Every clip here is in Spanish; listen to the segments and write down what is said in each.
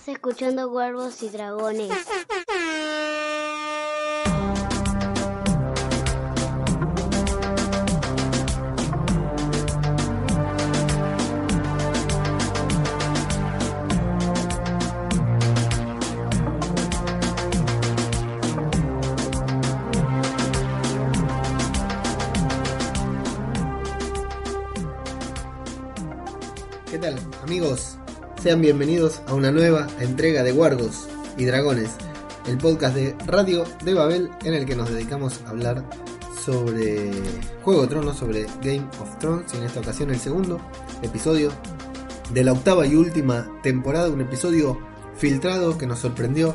Estás escuchando Cuervos y Dragones. Sean bienvenidos a una nueva entrega de Guardos y Dragones, el podcast de Radio de Babel en el que nos dedicamos a hablar sobre Juego de Tronos, sobre Game of Thrones y en esta ocasión el segundo episodio de la octava y última temporada, un episodio filtrado que nos sorprendió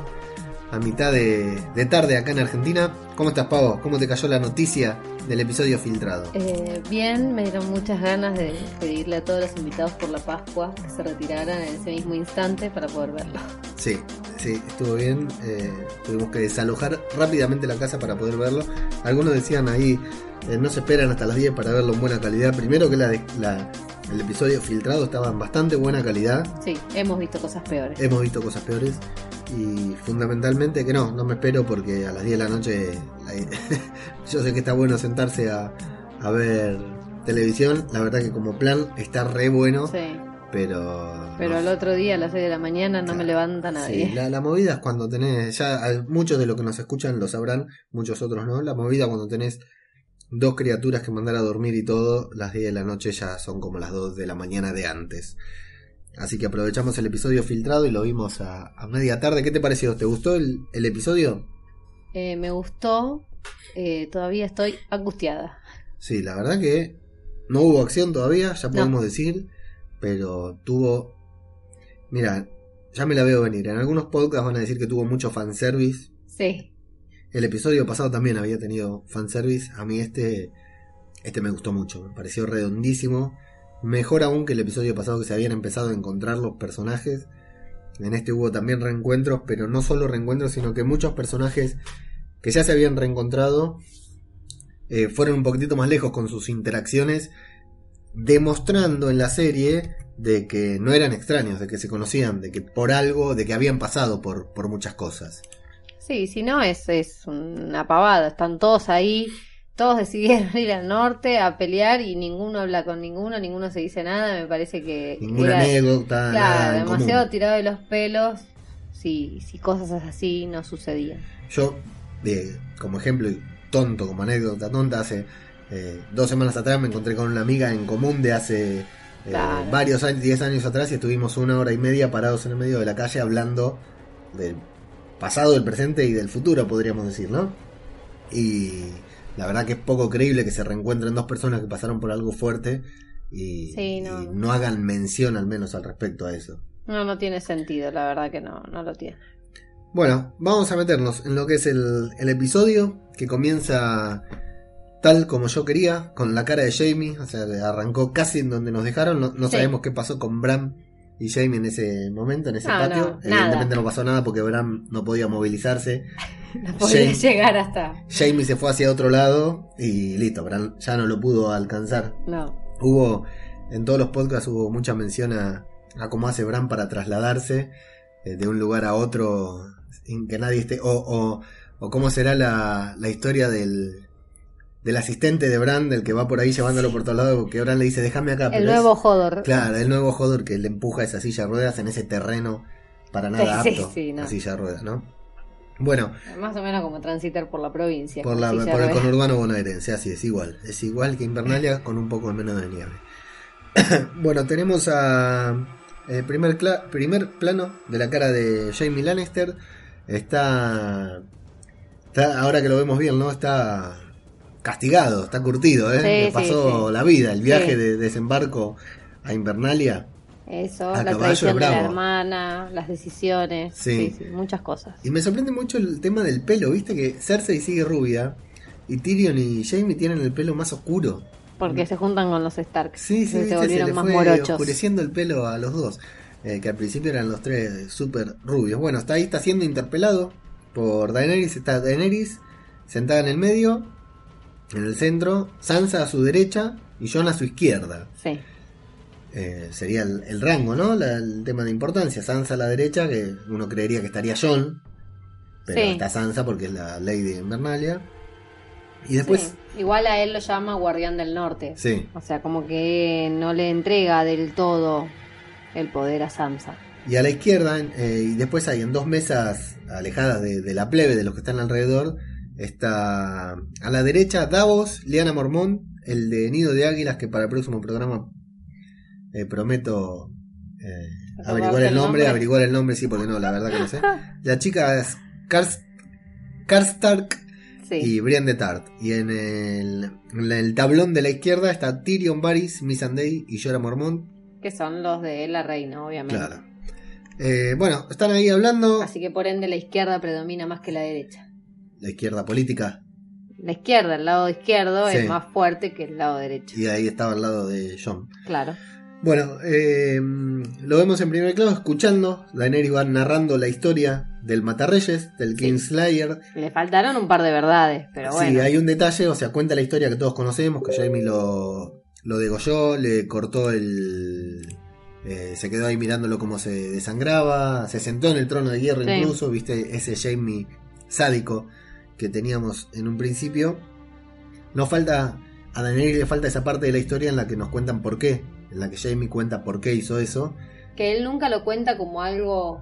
a mitad de, de tarde acá en Argentina. ¿Cómo estás, Pavo? ¿Cómo te cayó la noticia del episodio filtrado? Eh, bien, me dieron muchas ganas de pedirle a todos los invitados por la Pascua que se retiraran en ese mismo instante para poder verlo. Sí, sí, estuvo bien. eh, tuvimos que desalojar rápidamente la casa para poder verlo. Algunos decían ahí, eh, no se esperan hasta las 10 para verlo en buena calidad. Primero que la, de- la- el episodio filtrado estaba en bastante buena calidad. Sí, hemos visto cosas peores. Hemos visto cosas peores. Y fundamentalmente que no, no me espero porque a las 10 de la noche yo sé que está bueno sentarse a, a ver televisión. La verdad que como plan está re bueno, Sí, pero... pero no al otro día a las 6 de la mañana no me levanta nadie. Sí, la, la movida es cuando tenés, ya muchos de los que nos escuchan lo sabrán, muchos otros no, la movida cuando tenés dos criaturas que mandar a dormir y todo, las 10 de la noche ya son como las 2 de la mañana de antes. Así que aprovechamos el episodio filtrado y lo vimos a, a media tarde. ¿Qué te pareció? ¿Te gustó el, el episodio? Eh, me gustó, eh, todavía estoy angustiada. Sí, la verdad que no hubo acción todavía, ya No. podemos decir, pero tuvo... Mira, ya me la veo venir. En algunos podcasts van a decir que tuvo mucho fanservice. Sí, El episodio pasado también había tenido fanservice. A mí este, este me gustó mucho. Me pareció redondísimo. Mejor aún que el episodio pasado que se habían empezado a encontrar los personajes. En este hubo también reencuentros, pero no solo reencuentros, sino que muchos personajes que ya se habían reencontrado eh, fueron un poquitito más lejos con sus interacciones, demostrando en la serie de que no eran extraños, de que se conocían, de que por algo, de que habían pasado por, por muchas cosas. sí, si no es, es una pavada, están todos ahí, todos decidieron ir al norte a pelear y ninguno habla con ninguno, ninguno se dice nada, me parece que... Ninguna anécdota, Claro, demasiado común. tirado de los pelos si, si cosas así no sucedían. Yo, de, como ejemplo, y tonto, como anécdota tonta, hace eh, dos semanas atrás me encontré con una amiga en común de hace eh, Claro. varios años, 10 años atrás, y estuvimos una hora y media parados en el medio de la calle hablando del pasado, del presente y del futuro, podríamos decir, ¿no? Y la verdad que es poco creíble que se reencuentren dos personas que pasaron por algo fuerte y, Sí, no. y no hagan mención al menos al respecto a eso. No, no tiene sentido, la verdad que no, no lo tiene. Bueno, vamos a meternos en lo que es el, el episodio que comienza tal como yo quería, con la cara de Jamie, o sea, arrancó casi en donde nos dejaron, no, no Sí. sabemos qué pasó con Bram y Jamie en ese momento, en ese No, patio. no, Evidentemente nada. no pasó nada porque Bram no podía movilizarse. No podía llegar hasta... Jamie se fue hacia otro lado y listo, Bram ya no lo pudo alcanzar. No, Hubo, en todos los podcasts hubo mucha mención a, a cómo hace Bran para trasladarse eh, de un lugar a otro sin que nadie esté, o, o, o cómo será la, la historia del, del asistente de Bran, del que va por ahí llevándolo por todos lados, que Bran le dice, déjame acá. el nuevo es- Hodor. claro, el nuevo Hodor que le empuja esa silla de ruedas en ese terreno para nada Sí, apto, sí, no. la silla de ruedas, ¿no? Bueno, Más o menos como transitar por la provincia. por, la, el conurbano bonaerense, así es igual. Es igual que Invernalia con un poco menos de nieve. bueno, tenemos a el primer, cla- primer plano de la cara de Jamie Lannister. Está, está, ahora que lo vemos bien, ¿no? Está castigado, está curtido, ¿eh? Sí, Le pasó sí. la vida, el viaje de desembarco a Invernalia. Eso, A la traición de la hermana, las decisiones. Sí. Sí. sí, muchas cosas. Y me sorprende mucho el tema del pelo, ¿viste? Que Cersei sigue rubia y Tyrion y Jamie tienen el pelo más oscuro. Porque se juntan con los Stark. Sí, sí, se volvieron le más morochos. oscureciendo el pelo a los dos. eh, que al principio eran los tres súper rubios. Bueno, está ahí, está siendo interpelado por Daenerys. Está Daenerys sentada en el medio, en el centro, Sansa a su derecha y Jon a su izquierda. Sí. Eh, sería el, el rango, ¿no? La- el tema de importancia. Sansa a la derecha, que uno creería que estaría John, pero Sí. está Sansa porque es la Lady de Invernalia. Y después, Sí. Igual a él lo llama Guardián del Norte. sí, O sea, como que no le entrega del todo el poder a Sansa. Y a la izquierda, eh, y después hay en dos mesas alejadas de, de la plebe, de los que están alrededor, está a la derecha Davos, Liana Mormont, el de Nido de Águilas, que para el próximo programa eh, prometo eh, ¿Recordarte averiguar el el nombre, nombre? averiguar el nombre, sí, porque no, la verdad que no sé. La chica es Kars- Karstark Sí. y Brienne de Tart. Y en el, en el tablón de la izquierda está Tyrion Varys, Missandei y Jorah Mormont. Que son los de la reina, obviamente. Claro. Eh, bueno, están ahí hablando. Así que por ende la izquierda predomina más que la derecha. La izquierda política. La izquierda, el lado izquierdo, Sí. es más fuerte que el lado derecho. Y ahí estaba al lado de John. Claro. Bueno, eh, lo vemos en primer plano escuchando. Daenerys va narrando la historia del Matarreyes, del. Kingslayer. Le faltaron un par de verdades, pero bueno. Sí, hay un detalle, o sea, cuenta la historia que todos conocemos, que Jaime lo, lo degolló, le cortó el... eh, se quedó ahí mirándolo como se desangraba, se sentó en el trono de hierro Sí. incluso, viste, ese Jaime sádico que teníamos en un principio. Nos falta, a Daenerys le falta esa parte de la historia en la que nos cuentan por qué, en la que Jaime cuenta por qué hizo eso. Que él nunca lo cuenta como algo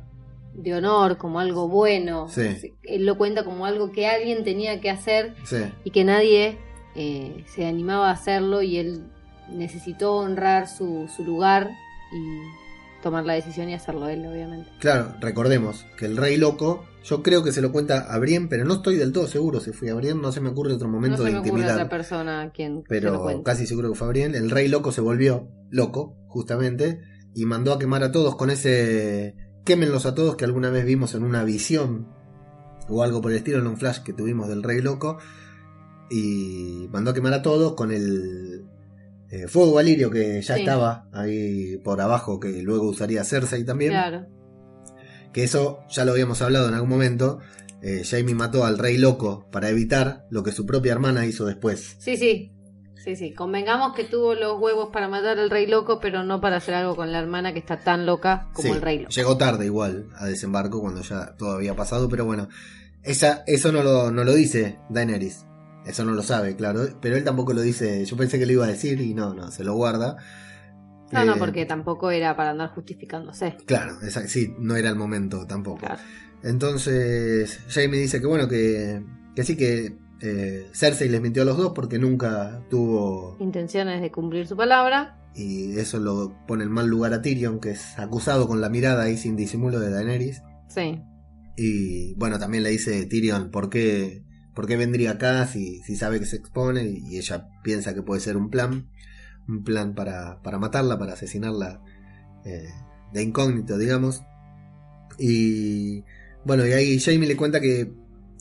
de honor, como algo bueno. Sí. Él lo cuenta como algo que alguien tenía que hacer Sí, y que nadie eh, se animaba a hacerlo y él necesitó honrar su, su lugar y tomar la decisión y hacerlo él, obviamente. claro, recordemos que el rey loco, yo creo que se lo cuenta a Brienne, pero no estoy del todo seguro si fui a Brienne, no se me ocurre otro momento no se de me ocurre otra persona a quien se lo pero casi seguro que fue Brienne. El rey loco se volvió loco, justamente, y mandó a quemar a todos con ese quémenlos a todos que alguna vez vimos en una visión o algo por el estilo en un flash que tuvimos del rey loco y mandó a quemar a todos con el eh, fuego valirio que ya Sí. estaba ahí por abajo que luego usaría Cersei también Claro. que eso ya lo habíamos hablado en algún momento eh, Jaime mató al rey loco para evitar lo que su propia hermana hizo después Sí, sí. Sí, sí. Convengamos que tuvo los huevos para matar al rey loco, pero no para hacer algo con la hermana que está tan loca como Sí, el rey loco. Llegó tarde igual a desembarco cuando ya todo había pasado, pero bueno, esa, eso no lo, no lo dice Daenerys. Eso no lo sabe, claro, pero él tampoco lo dice. Yo pensé que lo iba a decir y no, no, se lo guarda. No, no, Eh, porque tampoco era para andar justificándose. Claro, esa- sí, no era el momento tampoco. Claro. Entonces, Jaime dice que bueno, que, que sí que eh, Cersei les mintió a los dos porque nunca tuvo. Intenciones de cumplir su palabra. Y eso lo pone en mal lugar a Tyrion, que es acusado con la mirada ahí sin disimulo de Daenerys. Sí. Y bueno, también le dice Tyrion por qué, por qué vendría acá si, si sabe que se expone y ella piensa que puede ser un plan, un plan para, para matarla, para asesinarla eh, de incógnito, digamos. Y bueno, y ahí Jamie le cuenta que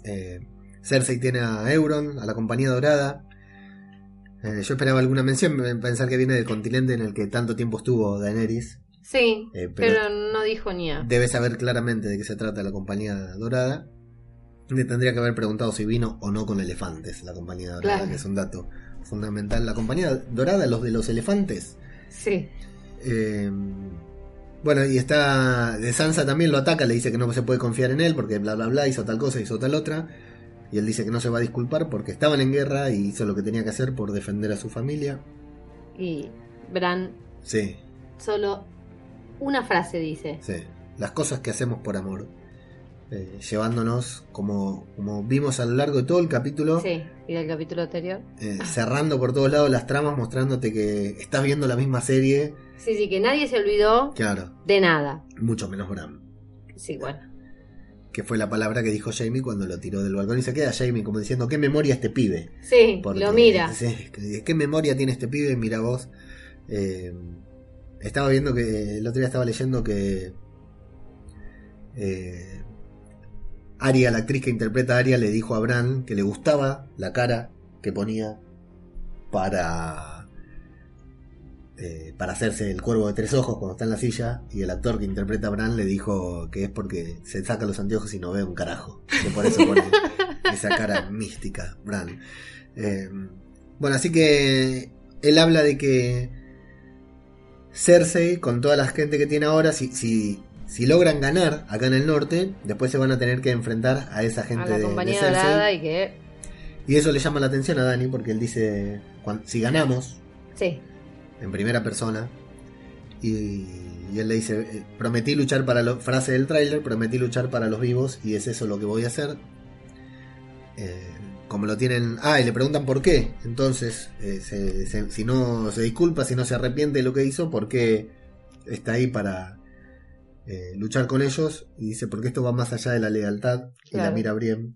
eh, Cersei tiene a Euron, a la compañía dorada. Eh, yo esperaba alguna mención, pensar que viene del continente en el que tanto tiempo estuvo Daenerys. Sí, pero- pero... no dijo ni a. Debe saber claramente de qué se trata la compañía dorada. Le tendría que haber preguntado si vino o no con elefantes la compañía dorada, Claro. que es un dato fundamental. La compañía dorada, los de los elefantes. Sí. Eh, bueno, y está. De Sansa también lo ataca, le dice que no se puede confiar en él porque bla bla bla, hizo tal cosa, hizo tal otra. Y él dice que no se va a disculpar porque estaban en guerra y hizo lo que tenía que hacer por defender a su familia. Y Bran Sí, solo una frase dice. Sí, las cosas que hacemos por amor. Eh, llevándonos, como, como vimos a lo largo de todo el capítulo, Sí, y del capítulo anterior. eh, cerrando por todos lados las tramas, mostrándote que estás viendo la misma serie. Sí, sí, que nadie se olvidó Claro, de nada. mucho menos Bram. Sí, bueno. Que fue la palabra que dijo Jamie cuando lo tiró del balcón y se queda Jamie como diciendo, ¿qué memoria este pibe? Sí, Porque, lo mira. ¿Qué memoria tiene este pibe? Mira vos. Eh, estaba viendo que el otro día estaba leyendo que eh, Aria, la actriz que interpreta a Aria, le dijo a Bran que le gustaba la cara que ponía para eh, para hacerse el cuervo de tres ojos cuando está en la silla y el actor que interpreta a Bran le dijo que es porque se saca los anteojos y no ve un carajo. Que por eso pone esa cara mística Bran. Eh, bueno así que él habla de que Cersei, con toda la gente que tiene ahora, si, si, si logran ganar acá en el norte, después se van a tener que enfrentar a esa A gente la de, de compañía Cersei. dorada y que. Y eso le llama la atención a Dani porque él dice, si ganamos, Sí. en primera persona, y, y él le dice, eh, prometí luchar para los, frase del tráiler, prometí luchar para los vivos y es eso lo que voy a hacer. Eh, como lo tienen, ah, y le preguntan por qué, entonces, eh, se- se- si no se disculpa, si no se arrepiente de lo que hizo, ¿por qué está ahí para eh, luchar con ellos? Y dice, porque esto va más allá de la lealtad, y la mira a Brienne,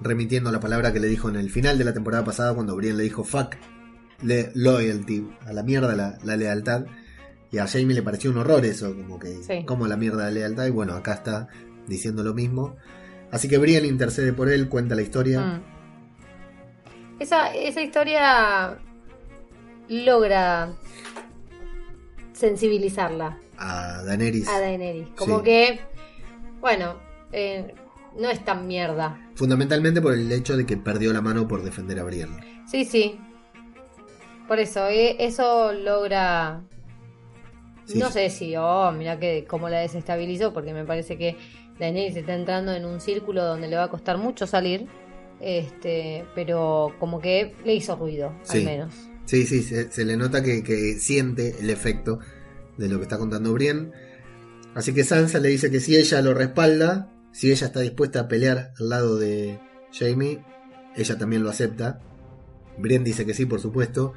remitiendo a la palabra que le dijo en el final de la temporada pasada, cuando Brienne le dijo, fuck, le- loyalty, a la mierda la, la lealtad. Y a Jamie le pareció un horror eso, como que, Sí. como la mierda la lealtad. Y bueno, acá está diciendo lo mismo. Así que Brienne intercede por él, cuenta la historia. Mm. Esa, esa historia logra sensibilizarla A Daenerys, a Daenerys. Como Sí. que, bueno, eh, no es tan mierda. fundamentalmente por el hecho de que perdió la mano por defender a Brienne. Sí, sí. Por eso, eh, eso logra... Sí. No sé si, oh, mira que cómo la desestabilizó, porque me parece que Daenerys está entrando en un círculo donde le va a costar mucho salir. Este, pero como que le hizo ruido, Sí. al menos. Sí, sí, se, se le nota que, que siente el efecto de lo que está contando Brienne. Así que Sansa le dice que si ella lo respalda, si ella está dispuesta a pelear al lado de Jamie, ella también lo acepta. Brienne dice que sí, por supuesto.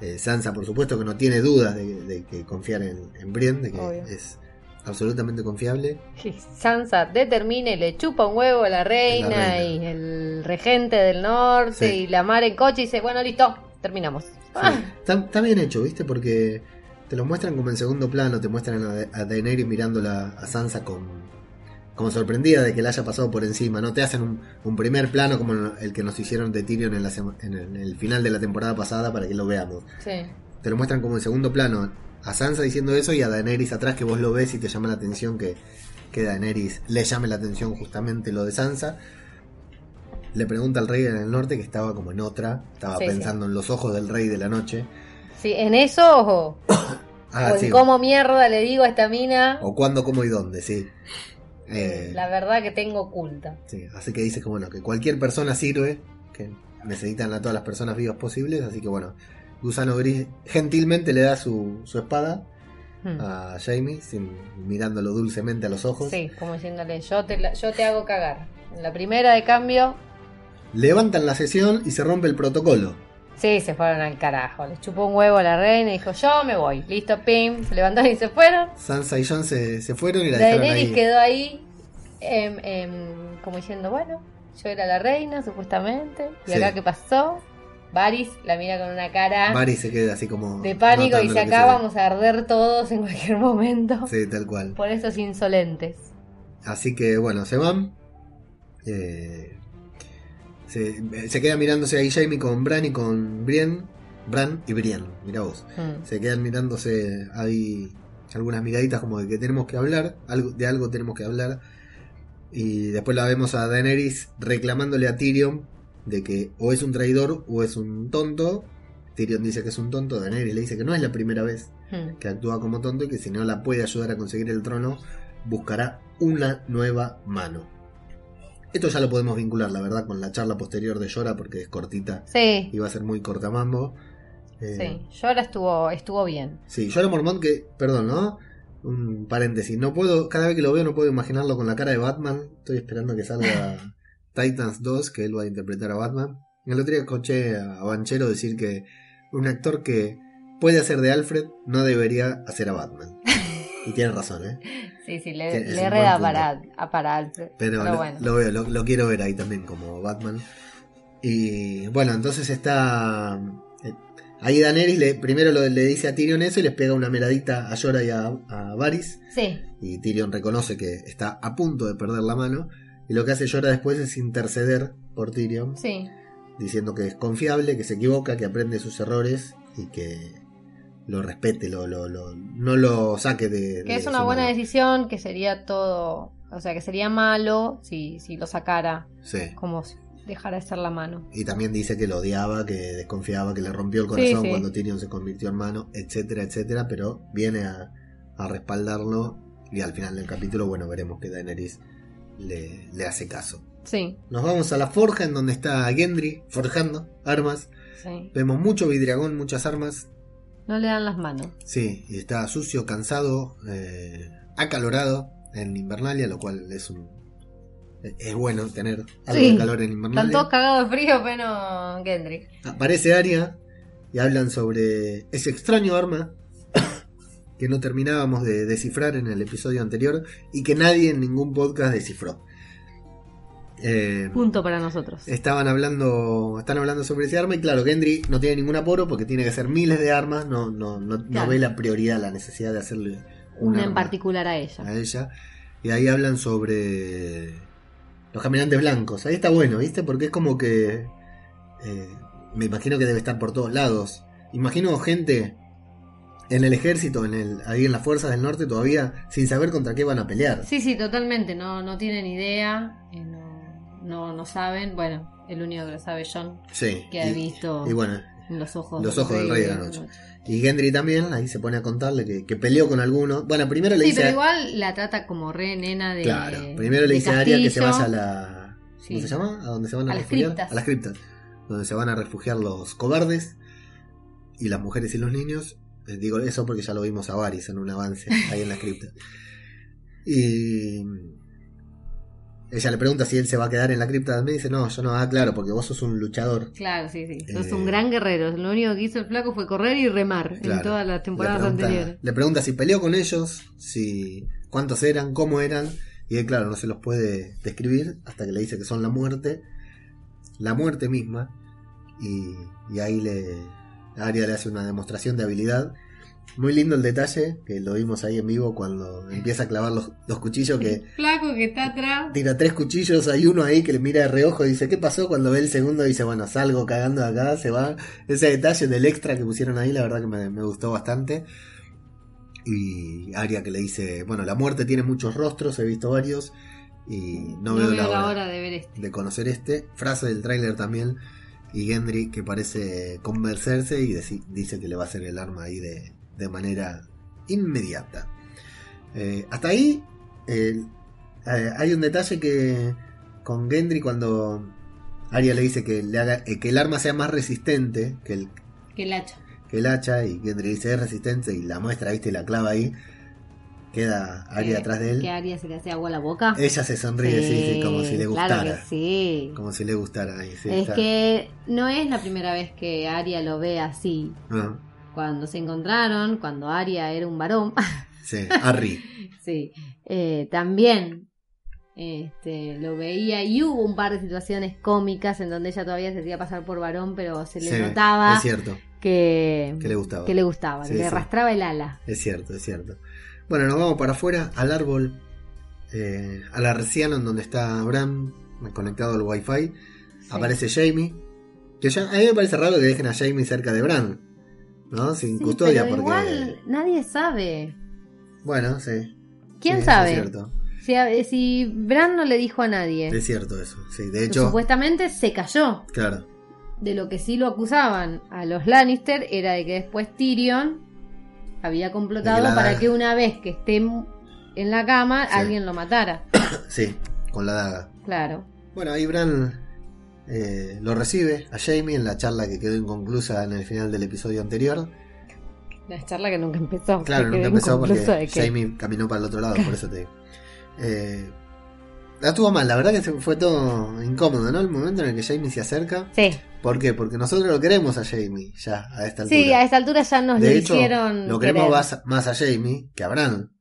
Eh, Sansa, por supuesto, que no tiene dudas de, de que confiar en, en Brienne, de que Obvio. es absolutamente confiable. Sí, Sansa determine, le chupa un huevo a la reina, La reina. y el regente del norte Sí. y la mar en coche y dice, bueno, listo, terminamos. Ah, está bien hecho, ¿viste? Porque te lo muestran como en segundo plano, te muestran a, a Daenerys mirándola a Sansa con, como sorprendida de que la haya pasado por encima. No te hacen un, un primer plano como el que nos hicieron de Tyrion en, la sema- en el, en el final de la temporada pasada para que lo veamos. sí. Te lo muestran como en segundo plano a Sansa diciendo eso y a Daenerys atrás que vos lo ves y te llama la atención que, que Daenerys le llame la atención justamente lo de Sansa. Le pregunta al rey en el norte que estaba como en otra, estaba Sí, sí. pensando en los ojos del rey de la noche. Sí, en eso o, Ah, o en sí. cómo mierda le digo a esta mina, O cuándo, cómo y dónde, sí. Eh, la verdad que tengo oculta. sí, Así que dice que bueno, que cualquier persona sirve, que necesitan a todas las personas vivas posibles, así que bueno, Gusano Gris gentilmente le da su, su espada Hmm. a Jamie, sin, mirándolo dulcemente a los ojos. Sí, como diciéndole, yo te, la- yo te hago cagar. En la primera de cambio, Levantan la sesión y se rompe el protocolo. Sí, se fueron al carajo. Le chupó un huevo a la reina y dijo, yo me voy. Listo, pim, se levantaron y se fueron. Sansa y Jon se, se fueron y la dejaron Daenerys ahí. quedó ahí, em, em, como diciendo, bueno, yo era la reina, supuestamente. ¿Y Sí. acá qué pasó? Varys la mira con una cara Mari se queda así como. de pánico y notando se lo que acá ve. vamos a arder todos en cualquier momento. Sí, tal cual. Por esos insolentes. Así que bueno, se van. Eh, se, se queda mirándose ahí Jamie con Bran y con Brienne. Bran y Brienne, mira vos. Mm. Se quedan mirándose ahí algunas miraditas como de que tenemos que hablar, algo, de algo tenemos que hablar. Y después la vemos a Daenerys reclamándole a Tyrion de que o es un traidor o es un tonto. Tyrion dice que es un tonto, Daenerys le dice que no es la primera vez Mm. que actúa como tonto y que si no la puede ayudar a conseguir el trono, buscará una nueva mano. Esto ya lo podemos vincular, la verdad, con la charla posterior de Llora, porque es cortita Sí, y va a ser muy cortamambo. Eh, sí. Llora estuvo, estuvo bien. Sí, Jorah Mormont que, perdón, ¿no? Un paréntesis, no puedo, cada vez que lo veo no puedo imaginarlo con la cara de Batman. Estoy esperando que salga Titans 2, que él va a interpretar a Batman. El otro día escuché a Banchero decir que un actor que puede hacer de Alfred no debería hacer a Batman. Y tiene razón, ¿eh? Sí, sí, le, le un reda buen punto. para, a para Alfred. Pero, Pero lo, bueno. lo veo, lo, lo quiero ver ahí también como Batman. Y bueno, entonces está. eh, ahí Daenerys le, primero lo- le dice a Tyrion eso y les pega una miradita a Jorah y a, a Varys. Sí, Y Tyrion reconoce que está a punto de perder la mano. Y lo que hace Jorah después es interceder por Tyrion, sí. diciendo que es confiable, que se equivoca, que aprende sus errores y que lo respete, lo, lo, lo- no lo saque de. Que de es una buena mano. decisión, que sería todo, o sea, que sería malo si, si lo sacara, Sí. como dejara de ser la mano. Y también dice que lo odiaba, que desconfiaba, que le rompió el corazón Sí, sí. cuando Tyrion se convirtió en mano, etcétera, etcétera, pero viene a, a respaldarlo y al final del capítulo, bueno, veremos que Daenerys le, le hace caso. Sí, Nos vamos a la forja en donde está Gendry forjando armas. sí. Vemos mucho vidriagón, muchas armas. No le dan las manos. Sí, y está sucio, cansado, eh, acalorado en Invernalia, lo cual es un es bueno tener algo Sí. de calor en Están Invernalia. todos cagados de frío, pero Gendry. Aparece Aria y hablan sobre ese extraño arma que no terminábamos de descifrar en el episodio anterior y que nadie en ningún podcast descifró. Eh, Punto para nosotros. estaban hablando están hablando sobre ese arma y claro, Gendry no tiene ningún apuro porque tiene que hacer miles de armas, no, no, no, no Claro. ve la prioridad, la necesidad de hacerle un Una en particular a ella. a ella. Y ahí hablan sobre los caminantes blancos. Ahí está bueno, ¿viste? Porque es como que eh, me imagino que debe estar por todos lados. Imagino gente en el ejército, en el, ahí en las fuerzas del norte todavía, sin saber contra qué van a pelear. Sí, sí, totalmente. No, no tienen idea. eh, no, no, no saben. Bueno, el único que lo sabe John, Sí. que ha y, visto y bueno, en los ojos, los ojos del rey de la noche. y Gendry también, ahí se pone a contarle que, que peleó con alguno. Bueno, primero le Sí, dice. pero igual la trata como re nena de. Claro, primero le dice a Arya que se vaya a la. ¿Cómo Sí. se llama? ¿A dónde se van a, A las refugiar? criptas. A las criptas. Donde se van a refugiar los cobardes y las mujeres y los niños. Eh, digo eso porque ya lo vimos a Varys en un avance ahí en las criptas. Y. Ella le pregunta si él se va a quedar en la cripta también. Dice: No, yo no. Ah, claro, porque vos sos un luchador. Claro, sí, sí. Sos Eh, un gran guerrero. Lo único que hizo el flaco fue correr y remar en todas las Le temporadas pregunta, anteriores. le pregunta si peleó con ellos, si cuántos eran, cómo eran, y él, claro, no se los puede describir hasta que le dice que son la muerte, la muerte misma, y, y ahí le Arya le hace una demostración de habilidad. Muy lindo el detalle, que lo vimos ahí en vivo cuando empieza a clavar los, los cuchillos, que Flaco que está atrás. tira tres cuchillos, hay uno ahí que le mira de reojo y dice, ¿qué pasó? Cuando ve el segundo dice, bueno, salgo cagando de acá, se va. Ese detalle del extra que pusieron ahí, la verdad que me, me gustó bastante. Y Aria que le dice, bueno, la muerte tiene muchos rostros, he visto varios, y no, veo, la, hora, de ver este. de conocer este. Frase del tráiler también, y Gendry que parece convencerse y dice que le va a hacer el arma ahí de, de manera inmediata. Eh, hasta ahí eh, hay un detalle que con Gendry cuando Arya le dice que, le haga, eh, que el arma sea más resistente que el, Que el hacha. que el hacha y Gendry dice es resistente y la muestra, viste, la clava ahí. Queda Que- atrás de él. Que Aria se le hace agua a la boca. Ella se sonríe, sí, sí, como si le Claro gustara. que sí. Como si le gustara. ahí, sí, es está. que no es la primera vez que Aria lo ve así. Ah, Cuando se encontraron, cuando Aria era un varón, sí, Arri. sí, eh, también este, lo veía y hubo un par de situaciones cómicas en donde ella todavía se hacía pasar por varón, pero se le Sí, notaba Es cierto, que, que le gustaba. que le gustaba, Sí, que le sí. arrastraba el ala. Es cierto, es cierto. Bueno, nos vamos para afuera, al árbol, eh, al arreciano en donde está Bran, conectado al wifi. Aparece Jamie. Que ya, a mí me parece raro que dejen a Jamie cerca de Bran. ¿No? Sin Sí, custodia, pero porque. igual nadie sabe. Bueno, sí. ¿Quién Sí, sabe? Es cierto, Si, a- si Bran no le dijo a nadie, es cierto eso. Sí, de hecho, supuestamente se cayó. claro. De lo que sí lo acusaban a los Lannister era de que después Tyrion había complotado la para que una vez que esté en la cama Sí. alguien lo matara. Sí, con la daga. Claro. Bueno, ahí Bran eh, lo recibe a Jamie en la charla que quedó inconclusa en el final del episodio anterior. La charla que nunca empezó. Claro, que nunca empezó porque que- Jamie caminó para el otro lado, por eso te digo. Eh, la estuvo mal, la verdad que fue todo incómodo, ¿no? El momento en el que Jamie se acerca. Sí, ¿Por qué? Porque nosotros lo queremos a Jamie ya a esta altura. sí, a esta altura ya nos de lo hecho, hicieron. lo queremos más, más a Jamie que a Bran.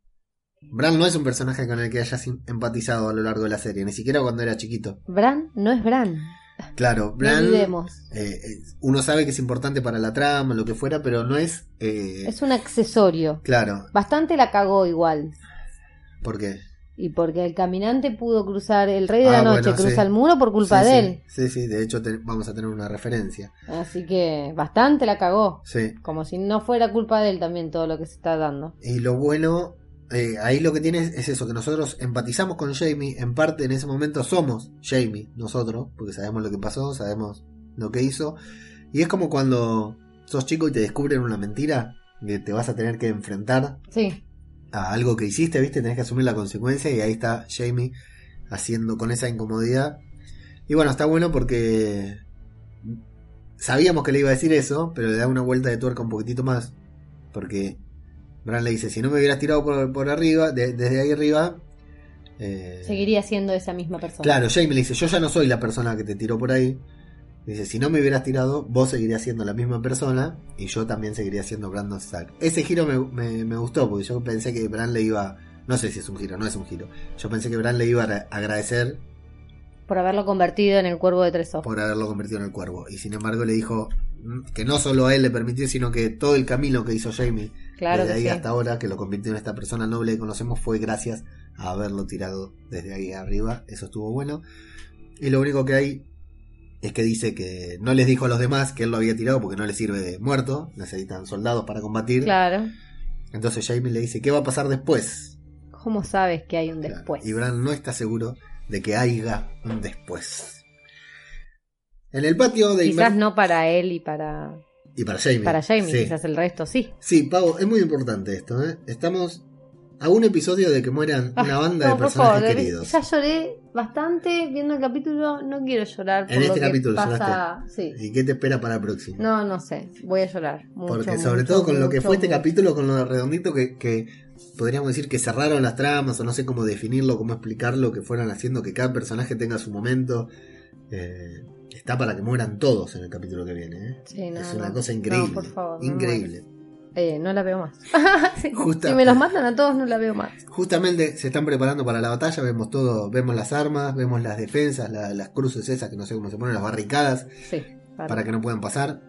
Bran no es un personaje con el que hayas empatizado a lo largo de la serie, ni siquiera cuando era chiquito. Bran no es Bran. Claro, No Bran. olvidemos. eh, eh, uno sabe que es importante para la trama, lo que fuera, pero no es. eh, Es un accesorio. Claro, Bastante la cagó igual. ¿por qué? Y porque el caminante pudo cruzar, el rey de Ah, la noche bueno, cruza sí. el muro por culpa Sí, de sí, él. Sí, sí, de hecho te- vamos a tener una referencia. Así que bastante la cagó. Sí. Como si no fuera culpa de él también todo lo que se está dando. Y lo bueno eh, ahí lo que tiene es eso, que nosotros empatizamos con Jamie, en parte en ese momento somos Jamie, nosotros, porque sabemos lo que pasó, sabemos lo que hizo, y es como cuando sos chico y te descubren una mentira, que te vas a tener que enfrentar Sí, a algo que hiciste, ¿viste? Tenés que asumir la consecuencia y ahí está Jamie haciendo con esa incomodidad. Y bueno, está bueno porque sabíamos que le iba a decir eso, pero le da una vuelta de tuerca un poquitito más. Porque Bran le dice, si no me hubieras tirado por, por arriba, de- desde ahí arriba... eh, seguiría siendo esa misma persona. Claro, Jamie le dice, yo ya no soy la persona que te tiró por ahí. Dice, si no me hubieras tirado, vos seguirías siendo la misma persona y yo también seguiría siendo Brandon Stark. Ese giro me, me- me gustó porque yo pensé que Bran le iba... No sé si es un giro, no es un giro. Yo pensé que Bran le iba a agra- agradecer Por haberlo convertido en el cuervo de tres ojos. por haberlo convertido en el cuervo. Y sin embargo le dijo mm, que no solo a él le permitió, sino que todo el camino que hizo Jamie Claro desde ahí sí. hasta ahora, que lo convirtió en esta persona noble que conocemos, fue gracias a haberlo tirado desde ahí arriba. Eso estuvo bueno. Y lo único que hay es que dice que no les dijo a los demás que él lo había tirado porque no les sirve de muerto, necesitan soldados para combatir. Claro. Entonces Jamie le dice, ¿qué va a pasar después? ¿Cómo sabes que hay un Claro. después? Y Bran no está seguro de que haya un después. En el patio de Quizás Inver- no para él y para, Y para Jamie. para Jamie, Sí. quizás el resto sí. Sí, Pau, es muy importante esto. ¿eh? Estamos a un episodio de que mueran una Ah, banda no, de personajes favor, queridos. Ya lloré bastante viendo el capítulo, no quiero llorar por En lo este que capítulo pasa. Sí. ¿Y qué te espera para el próximo? No, no sé, voy a llorar. Mucho, Porque sobre mucho, todo con lo que fue este capítulo, con lo redondito que, que podríamos decir que cerraron las tramas, o no sé cómo definirlo, cómo explicarlo, que fueran haciendo que cada personaje tenga su momento. eh, está para que mueran todos en el capítulo que viene. ¿eh? Sí, no, es no. una cosa No, increíble. por favor, no increíble. Eh, no la veo más. Sí, Justa- Si me los matan a todos, no la veo más. Justamente se están preparando para la batalla, vemos todo, vemos las armas, vemos las defensas, la- las cruces esas que no sé cómo se ponen, las barricadas, Sí, para que no puedan pasar.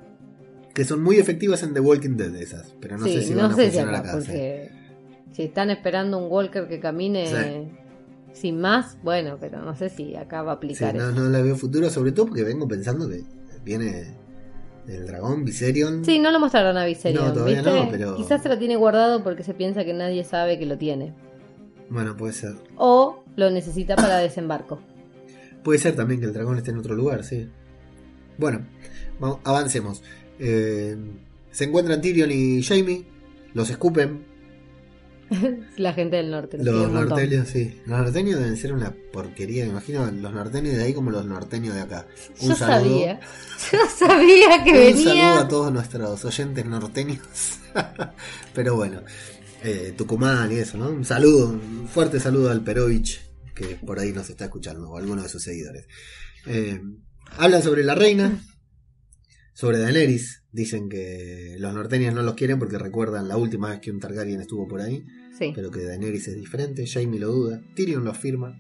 Que son muy efectivas en The Walking Dead esas, pero no sí, sé si no van a sé si funcionar acá, acá. sí. porque si están esperando un Walker que camine. Sin más, bueno, pero no sé si acá va a Sí, aplicar no, eso. no la veo futuro, sobre todo porque vengo pensando que viene el dragón Viserion. Sí, no lo mostraron a Viserion, No, todavía ¿viste? no, pero- Quizás se lo tiene guardado porque se piensa que nadie sabe que lo tiene. Bueno, puede ser. O lo necesita para desembarco. Puede ser también que el dragón esté en otro lugar, sí. Bueno, vamos, avancemos. Eh, se encuentran Tyrion y Jamie, los escupen, La gente del norte. lo Los un norteños, sí. Los norteños deben ser una porquería. Me imagino los norteños de ahí como los norteños de acá. Un Yo saludo. sabía. Yo sabía que un venía. saludo a todos nuestros oyentes norteños. Pero bueno, eh, Tucumán y eso, ¿no? Un saludo, un fuerte saludo al Perovich, que por ahí nos está escuchando, o alguno de sus seguidores. Eh, hablan sobre la reina, sobre Daenerys. Dicen que los norteños no los quieren porque recuerdan la última vez que un Targaryen estuvo por ahí. Sí, pero que Daenerys es diferente, Jaime lo duda, Tyrion lo afirma.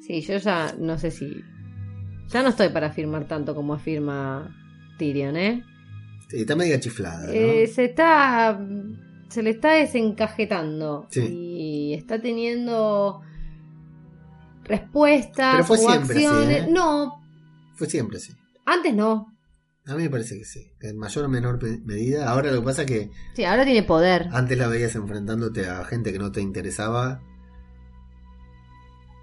sí, yo ya no sé si. Ya no estoy para afirmar tanto como afirma Tyrion, ¿eh? Sí, está media chiflada, ¿no? Eh, se está. Se le está desencajetando. Sí. Y está teniendo. Respuestas Pero fue o siempre así, acciones. ¿eh? No, Fue siempre así. antes no. A mí me parece que sí, en mayor o menor medida. Ahora lo que pasa es que Sí, ahora tiene poder. antes la veías enfrentándote a gente que no te interesaba,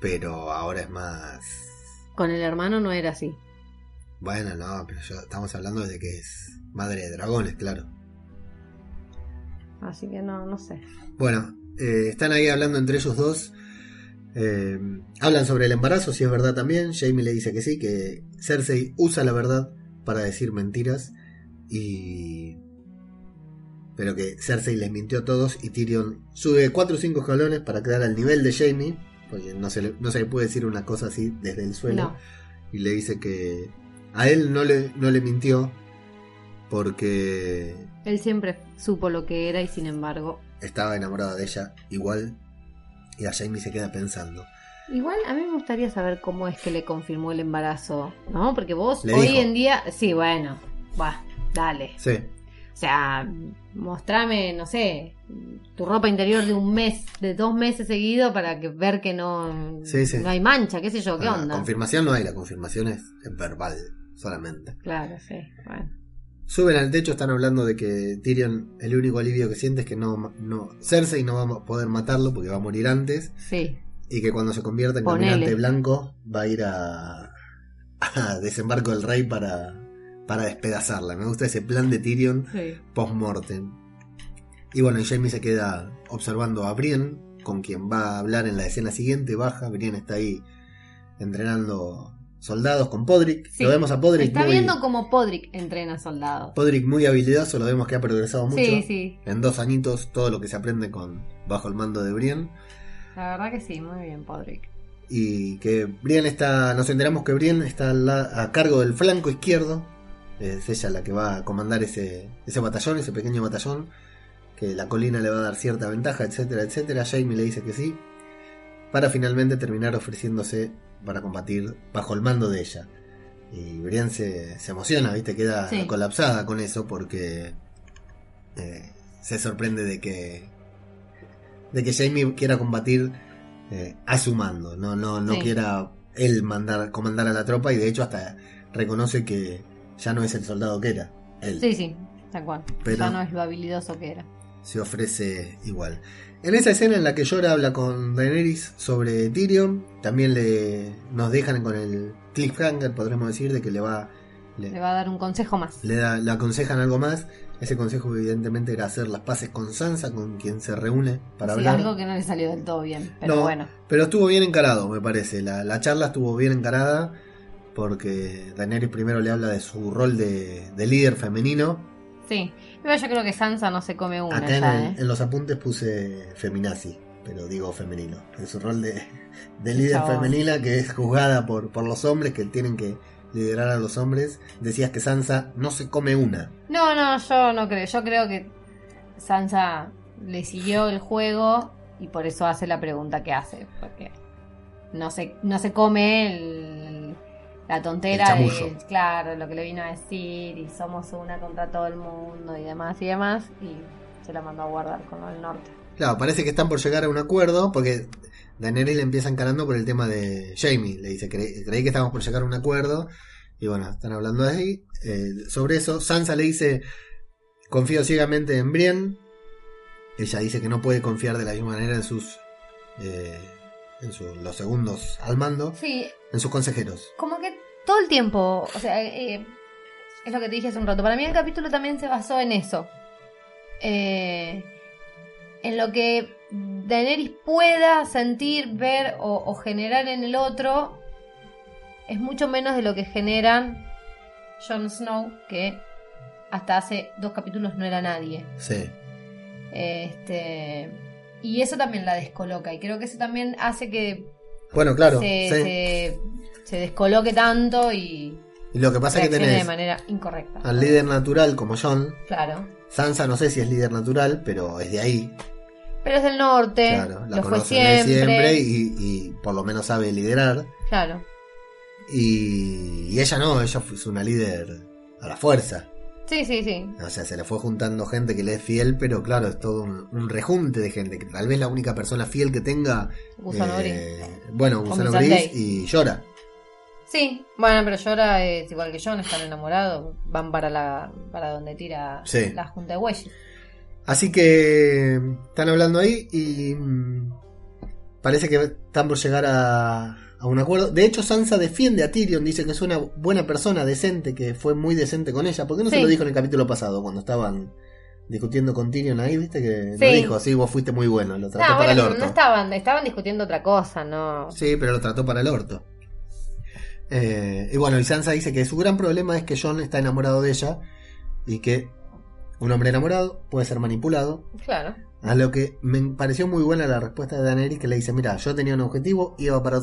pero ahora es más... Con el hermano no era así. Bueno, no, pero ya estamos hablando de que es madre de dragones, claro. Así que no, no sé. Bueno, eh, están ahí hablando entre ellos dos. Eh, hablan sobre el embarazo, si es verdad también. Jamie le dice que sí, que Cersei usa la verdad para decir mentiras. Y. Pero que Cersei les mintió a todos y Tyrion sube 4 o 5 escalones para quedar al nivel de Jamie. Porque no se, le, no se le puede decir una cosa así desde el suelo. No. Y le dice que a él no le, no le mintió porque Él siempre supo lo que era y sin embargo. estaba enamorado de ella igual. Y a Jamie se queda pensando. Igual a mí me gustaría saber cómo es que le confirmó el embarazo, ¿no? Porque vos Le hoy dijo. en día. Sí, bueno. Va, dale. Sí, O sea, mostrame, no sé, tu ropa interior de un mes, de dos meses seguido para que ver que no, Sí, sí. no hay mancha, qué sé yo, qué la onda. confirmación no hay, la confirmación es, es verbal solamente. Claro, sí, bueno. Suben al techo, están hablando de que Tyrion, el único alivio que siente es que no, no Cersei no va a poder matarlo porque va a morir antes. Sí. Y que cuando se convierta en Ponele. caminante blanco va a ir a, a desembarco del rey para, para despedazarla. Me gusta ese plan de Tyrion Sí. post-mortem. Y bueno, y Jamie se queda observando a Brienne, con quien va a hablar en la escena siguiente. Baja, Brienne está ahí entrenando soldados con Podrick. Sí. Lo vemos a Podrick Está muy, viendo como Podrick entrena soldados. Podrick muy habilidoso, lo vemos que ha progresado mucho. Sí, sí. En dos añitos, todo lo que se aprende con bajo el mando de Brienne. La verdad que sí, muy bien, Podrick. Y que Brienne está. Nos enteramos que Brienne está la- a cargo del flanco izquierdo. Es ella la que va a comandar ese, ese batallón, ese pequeño batallón. Que la colina le va a dar cierta ventaja, etcétera, etcétera. Jamie le dice que sí. Para finalmente terminar ofreciéndose para combatir bajo el mando de ella. Y Brienne se, se emociona, ¿viste? Queda Sí. colapsada con eso porque eh, se sorprende de que de que Jamie quiera combatir eh, a su mando, no, no, no Sí. quiera él mandar, comandar a la tropa y de hecho hasta reconoce que ya no es el soldado que era, él Sí, sí, tal cual. Pero- Ya no es lo habilidoso que era. se ofrece igual. En esa escena en la que Llora habla con Daenerys sobre Tyrion, también le nos dejan con el cliffhanger, podremos decir, de que le va le, Le va a dar un consejo más. le, da- le aconsejan algo más. Ese consejo evidentemente era hacer las paces con Sansa, con quien se reúne para Sí, hablar. algo que no le salió del todo bien. Pero No, bueno. Pero estuvo bien encarado, me parece. La, la charla estuvo bien encarada porque Daenerys primero le habla de su rol de, de líder femenino. Sí. Igual yo creo que Sansa no se come una Acá en, el- ¿eh? en los apuntes puse feminazi, pero digo femenino. En su rol de, de líder Chabón. femenina que es juzgada por, por los hombres que tienen que liderar a los hombres. Decías que Sansa no se come una. No, no, yo no creo. Yo creo que Sansa le siguió el juego y por eso hace la pregunta que hace. Porque no se, no se come el- la tontera de, claro, lo que le vino a decir y somos una contra todo el mundo y demás y demás. Y se la mandó a guardar con el norte. Claro, parece que están por llegar a un acuerdo porque Daenerys le empieza encarando por el tema de Jamie. Le dice, "Cre- creí que estábamos por llegar a un acuerdo. Y bueno, están hablando ahí eh, sobre eso. Sansa le dice, confío ciegamente en Brienne. Ella dice que no puede confiar de la misma manera en sus... eh, en su- los segundos al mando, Sí, en sus consejeros. como que todo el tiempo, o sea, eh, es lo que te dije hace un rato. Para mí el capítulo también se basó en eso. En lo que Daenerys pueda sentir, ver o, o generar en el otro es mucho menos de lo que generan Jon Snow, que hasta hace dos capítulos no era nadie. Sí. Este, y eso también la descoloca. Y creo que eso también hace que Bueno, claro. se, sí. se, se descoloque tanto y Y lo que pasa es que reaccione de tenés manera incorrecta. al líder natural como John. Claro. Sansa no sé si es líder natural, pero es de ahí. Pero es del norte, Claro, la lo fue conoce de siempre. siempre y, y por lo menos sabe liderar. Claro. Y, y ella no, ella fue una líder a la fuerza. Sí, sí, sí. O sea, se le fue juntando gente que le es fiel, pero claro, es todo un, un rejunte de gente. Que tal vez la única persona fiel que tenga. Gusano eh, Bueno, Gusano Gris y llora. Sí, bueno, pero Llora es igual que John, están enamorados, van para la para donde tira Sí. la junta de bueyes. Así que están hablando ahí y mm, parece que están por llegar a, a un acuerdo. De hecho, Sansa defiende a Tyrion, dice que es una buena persona, decente, que fue muy decente con ella. ¿Por qué no se lo dijo en el capítulo pasado, cuando estaban discutiendo con Tyrion ahí, viste? Que Sí. lo dijo, sí, vos fuiste muy bueno, lo trató No, para bueno, el orto. no estaban, estaban discutiendo otra cosa, no. Sí, pero lo trató para el orto. Eh, y bueno, y Sansa dice que su gran problema es que John está enamorado de ella y que un hombre enamorado puede ser manipulado Claro. A lo que me pareció muy buena la respuesta de Daenerys que le dice, mira, yo tenía un objetivo, iba para,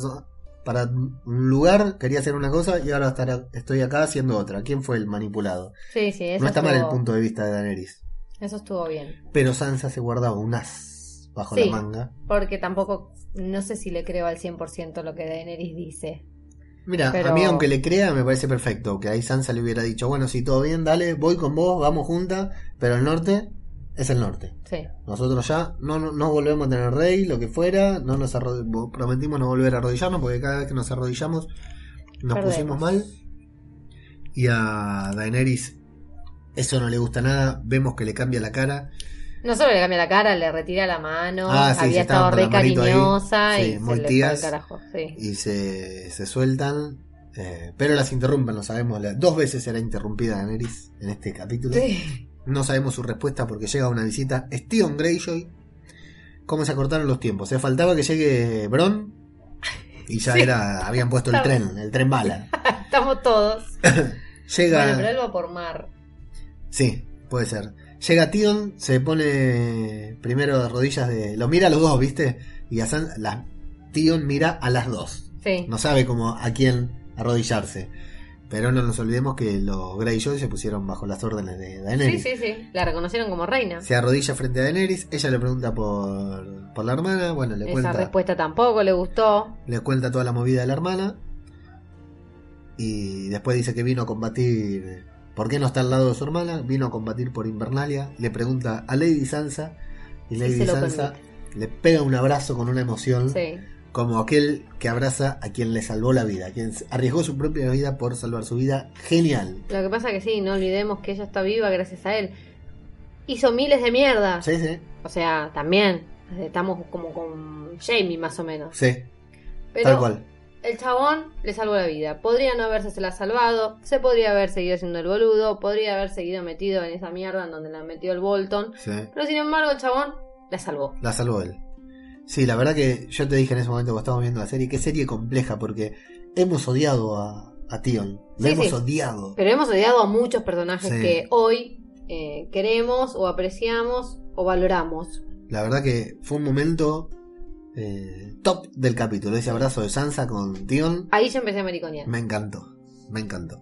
para un lugar, quería hacer una cosa y ahora estar- estoy acá haciendo otra. ¿Quién fue el manipulado? Sí, sí, eso no está mal el punto de vista de Daenerys. Eso estuvo bien. Pero Sansa se guardaba un as bajo Sí. la manga. Porque tampoco, no sé si le creo al 100% lo que Daenerys dice. Mira, Pero- a mí aunque le crea me parece perfecto que ahí Sansa le hubiera dicho, bueno, sí, todo bien, dale, voy con vos, vamos juntas, pero el norte es el norte. Sí. Nosotros ya no, no, no volvemos a tener rey, lo que fuera, no nos prometimos no volver a arrodillarnos porque cada vez que nos arrodillamos nos Perdemos. pusimos mal. Y a Daenerys Eso no le gusta nada. Vemos que le cambia la cara. No solo le cambia la cara, le retira la mano. Ah, sí, había estado re cariñosa Sí, y muy se le tías. carajo. Sí. y se, se sueltan. eh, pero las interrumpen, no sabemos. la- dos veces será interrumpida Daenerys en este capítulo. Sí. No sabemos su respuesta porque llega una visita. Steven Greyjoy. ¿Cómo se acortaron los tiempos? Se faltaba que llegue Bron. Y ya era, habían puesto el Estamos- tren, el tren bala. Estamos todos. Llega. Bueno, pero él va por mar. Sí, puede ser. Llega Tion, se pone primero de rodillas de. Lo mira a los dos, ¿viste? Y la, Tion mira a las dos. Sí. No sabe cómo a quién arrodillarse. Pero no nos olvidemos que los Greyjoy se pusieron bajo las órdenes de Sí, Daenerys. sí, sí. La reconocieron como reina. Se arrodilla frente a Daenerys, ella le pregunta por, por la hermana, bueno, le Esa cuenta, respuesta tampoco le gustó. le cuenta toda la movida de la hermana. Y después dice que vino a combatir. ¿Por qué no está al lado de su hermana? Vino a combatir por Invernalia. Le pregunta a Lady Sansa. Y Sí, Lady lo Sansa le pega un abrazo con una emoción. Sí. Como aquel que abraza a quien le salvó la vida. A quien arriesgó su propia vida por salvar su vida. Genial. Lo que pasa que sí, no olvidemos que ella está viva gracias a él. Hizo miles de mierdas. Sí, sí. O sea, también. Estamos como con Jamie más o menos. Sí, Pero tal cual. El chabón le salvó la vida. Podría no haberse la salvado. Se podría haber seguido siendo el boludo. Podría haber seguido metido en esa mierda en donde la metió el Bolton. Sí. Pero sin embargo el chabón la salvó. La salvó él. Sí, la verdad que yo te dije en ese momento cuando estábamos viendo la serie, qué serie compleja, porque hemos odiado a, a Tion. Lo Sí, hemos sí. odiado. Pero hemos odiado a muchos personajes que hoy eh, queremos o apreciamos o valoramos. La verdad que fue un momento eh, top del capítulo. Ese abrazo de Sansa con Tion Ahí yo empecé a mariconear. me encantó. Me encantó.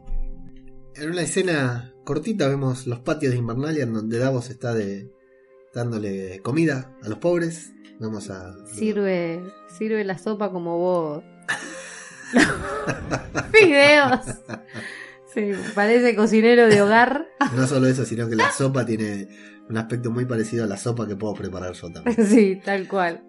En una escena cortita vemos los patios de Invernalia en donde Davos está de dándole comida a los pobres. Vamos a Sirve, sirve la sopa como vos. Fideos. Sí, parece cocinero de hogar. no solo eso, sino que la sopa tiene un aspecto muy parecido a la sopa que puedo preparar yo también. Sí, tal cual.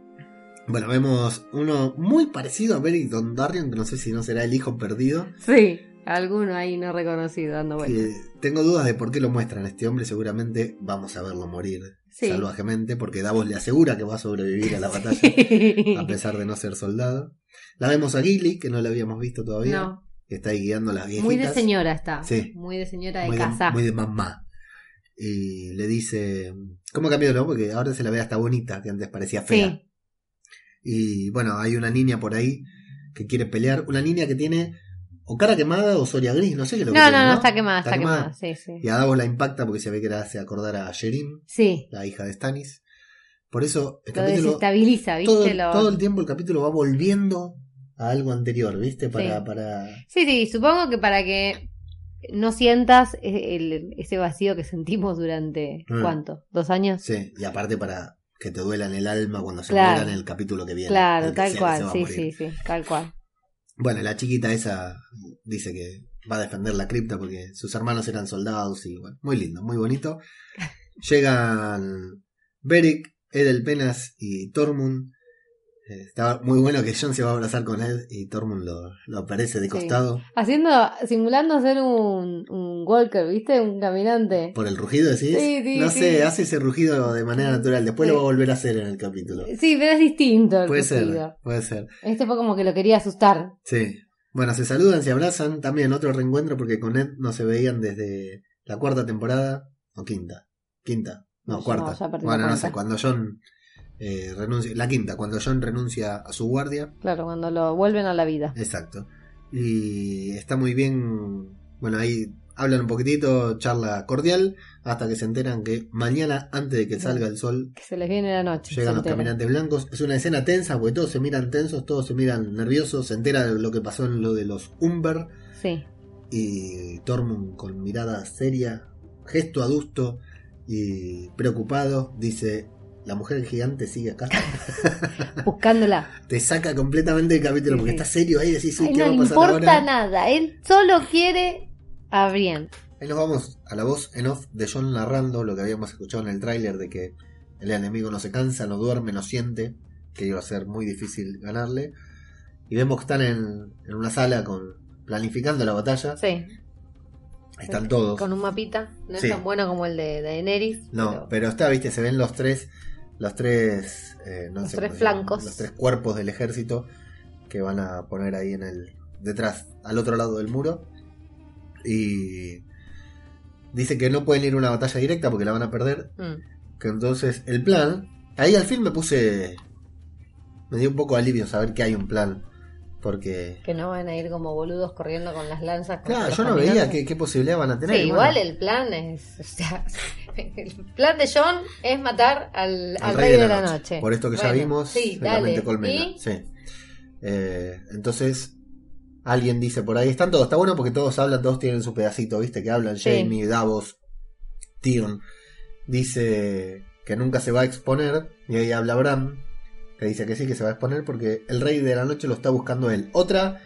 Bueno, vemos uno muy parecido a Beric Dondarrion, que no sé si no será el hijo perdido. Sí, alguno ahí no reconocido dando vueltas. tengo dudas de por qué lo muestran a este hombre. Seguramente vamos a verlo morir Sí. salvajemente, porque Davos le asegura que va a sobrevivir a la batalla, a pesar de no ser soldado. La vemos a Gilly, que no la habíamos visto todavía, No, que está ahí guiando a las viejitas. muy de señora está. Sí. Muy de señora de muy de, casa. muy de mamá. Y le dice, ¿cómo cambió, no? Porque ahora se la ve hasta bonita, que antes parecía fea. Sí, Y bueno, hay una niña por ahí que quiere pelear. Una niña que tiene o cara quemada o soria gris, no sé qué es lo que no, tiene, no, no, ¿no? está quemada, Está está, quemada. quemada. Sí, sí. Y a Davos la impacta porque se ve que la hace acordar a Sherin, Sí, la hija de Stannis. Por eso el lo capítulo, desestabiliza, ¿viste? todo, Lo- todo el tiempo el capítulo va volviendo a algo anterior, ¿viste? Para, Sí. para... Sí, sí, supongo que para que no sientas e- el- ese vacío que sentimos durante, Mm. ¿cuánto? ¿Dos años? Sí, y aparte para que te duela en el alma cuando se Claro. muera en el capítulo que viene. Claro, tal sea, cual, sí, sí, sí, tal cual. Bueno, la chiquita esa dice que va a defender la cripta porque sus hermanos eran soldados y bueno, muy lindo, muy bonito. Llegan Beric, Edel Penas y Tormund. Eh, Estaba muy bueno que John se va a abrazar con Ed y Tormund lo, lo aparece de Sí. costado Haciendo, simulando ser un, un walker, ¿viste? Un caminante. por el rugido, ¿decís? Sí, sí, no sé, hace ese rugido de manera natural. Después lo va a volver a hacer en el capítulo. Sí, pero es distinto el Puede ser, rugido. puede ser. Este fue como que lo quería asustar. Sí. Bueno, se saludan, se abrazan. También otro reencuentro porque con Ed no se veían desde la cuarta temporada o quinta. Quinta. No, No, cuarta. bueno, no sé, cuando John eh, renuncia. La quinta, cuando John renuncia a su guardia. Claro, cuando lo vuelven a la vida. Exacto. Y está muy bien. Bueno, ahí hablan un poquitito, charla cordial, hasta que se enteran que mañana, antes de que salga el sol, Que se les viene la noche. Llegan los caminantes blancos. Es una escena tensa porque todos se miran tensos, todos se miran nerviosos. Se entera de lo que pasó en lo de los Umber. Sí. Y Tormund con mirada seria, gesto adusto y preocupado, dice: La mujer gigante sigue acá. Buscándola. Te saca completamente del capítulo porque está serio ahí. Decís: "Uy, Ay, ¿qué no va a pasar importa ahora?". nada. Él solo quiere a Brienne. Ahí nos vamos a la voz en off de John narrando lo que habíamos escuchado en el tráiler de que el enemigo no se cansa, no duerme, no siente, que iba a ser muy difícil ganarle. Y vemos que están en, en una sala con planificando la batalla. Sí. Están todos. Con un mapita. No Sí. es tan bueno como el de, de Daenerys. No, pero- pero está, viste, se ven los tres, los tres, eh, no Los sé tres llaman, flancos. los tres cuerpos del ejército que van a poner ahí en el, detrás, al otro lado del muro. Y dice que no pueden ir a una batalla directa porque la van a perder. Mm. Que entonces el plan, ahí al fin me puse, me dio un poco de alivio saber que hay un plan. Porque, Que no van a ir como boludos corriendo con las lanzas. claro, yo no veía qué, qué posibilidad van a tener. Sí, igual bueno, el plan es. O sea, el plan de John es matar al, al al rey, de la noche. Por esto que ya vimos, Sí, de la mente dale. colmena. ¿Y? Sí. Eh, entonces, alguien dice por ahí, están todos, está bueno porque todos hablan, todos tienen su pedacito, ¿viste? Que hablan Sí. Jamie, Davos, Tion. Dice que nunca se va a exponer, y ahí habla Bram, que dice que sí, que se va a exponer porque el rey de la noche lo está buscando él. Otra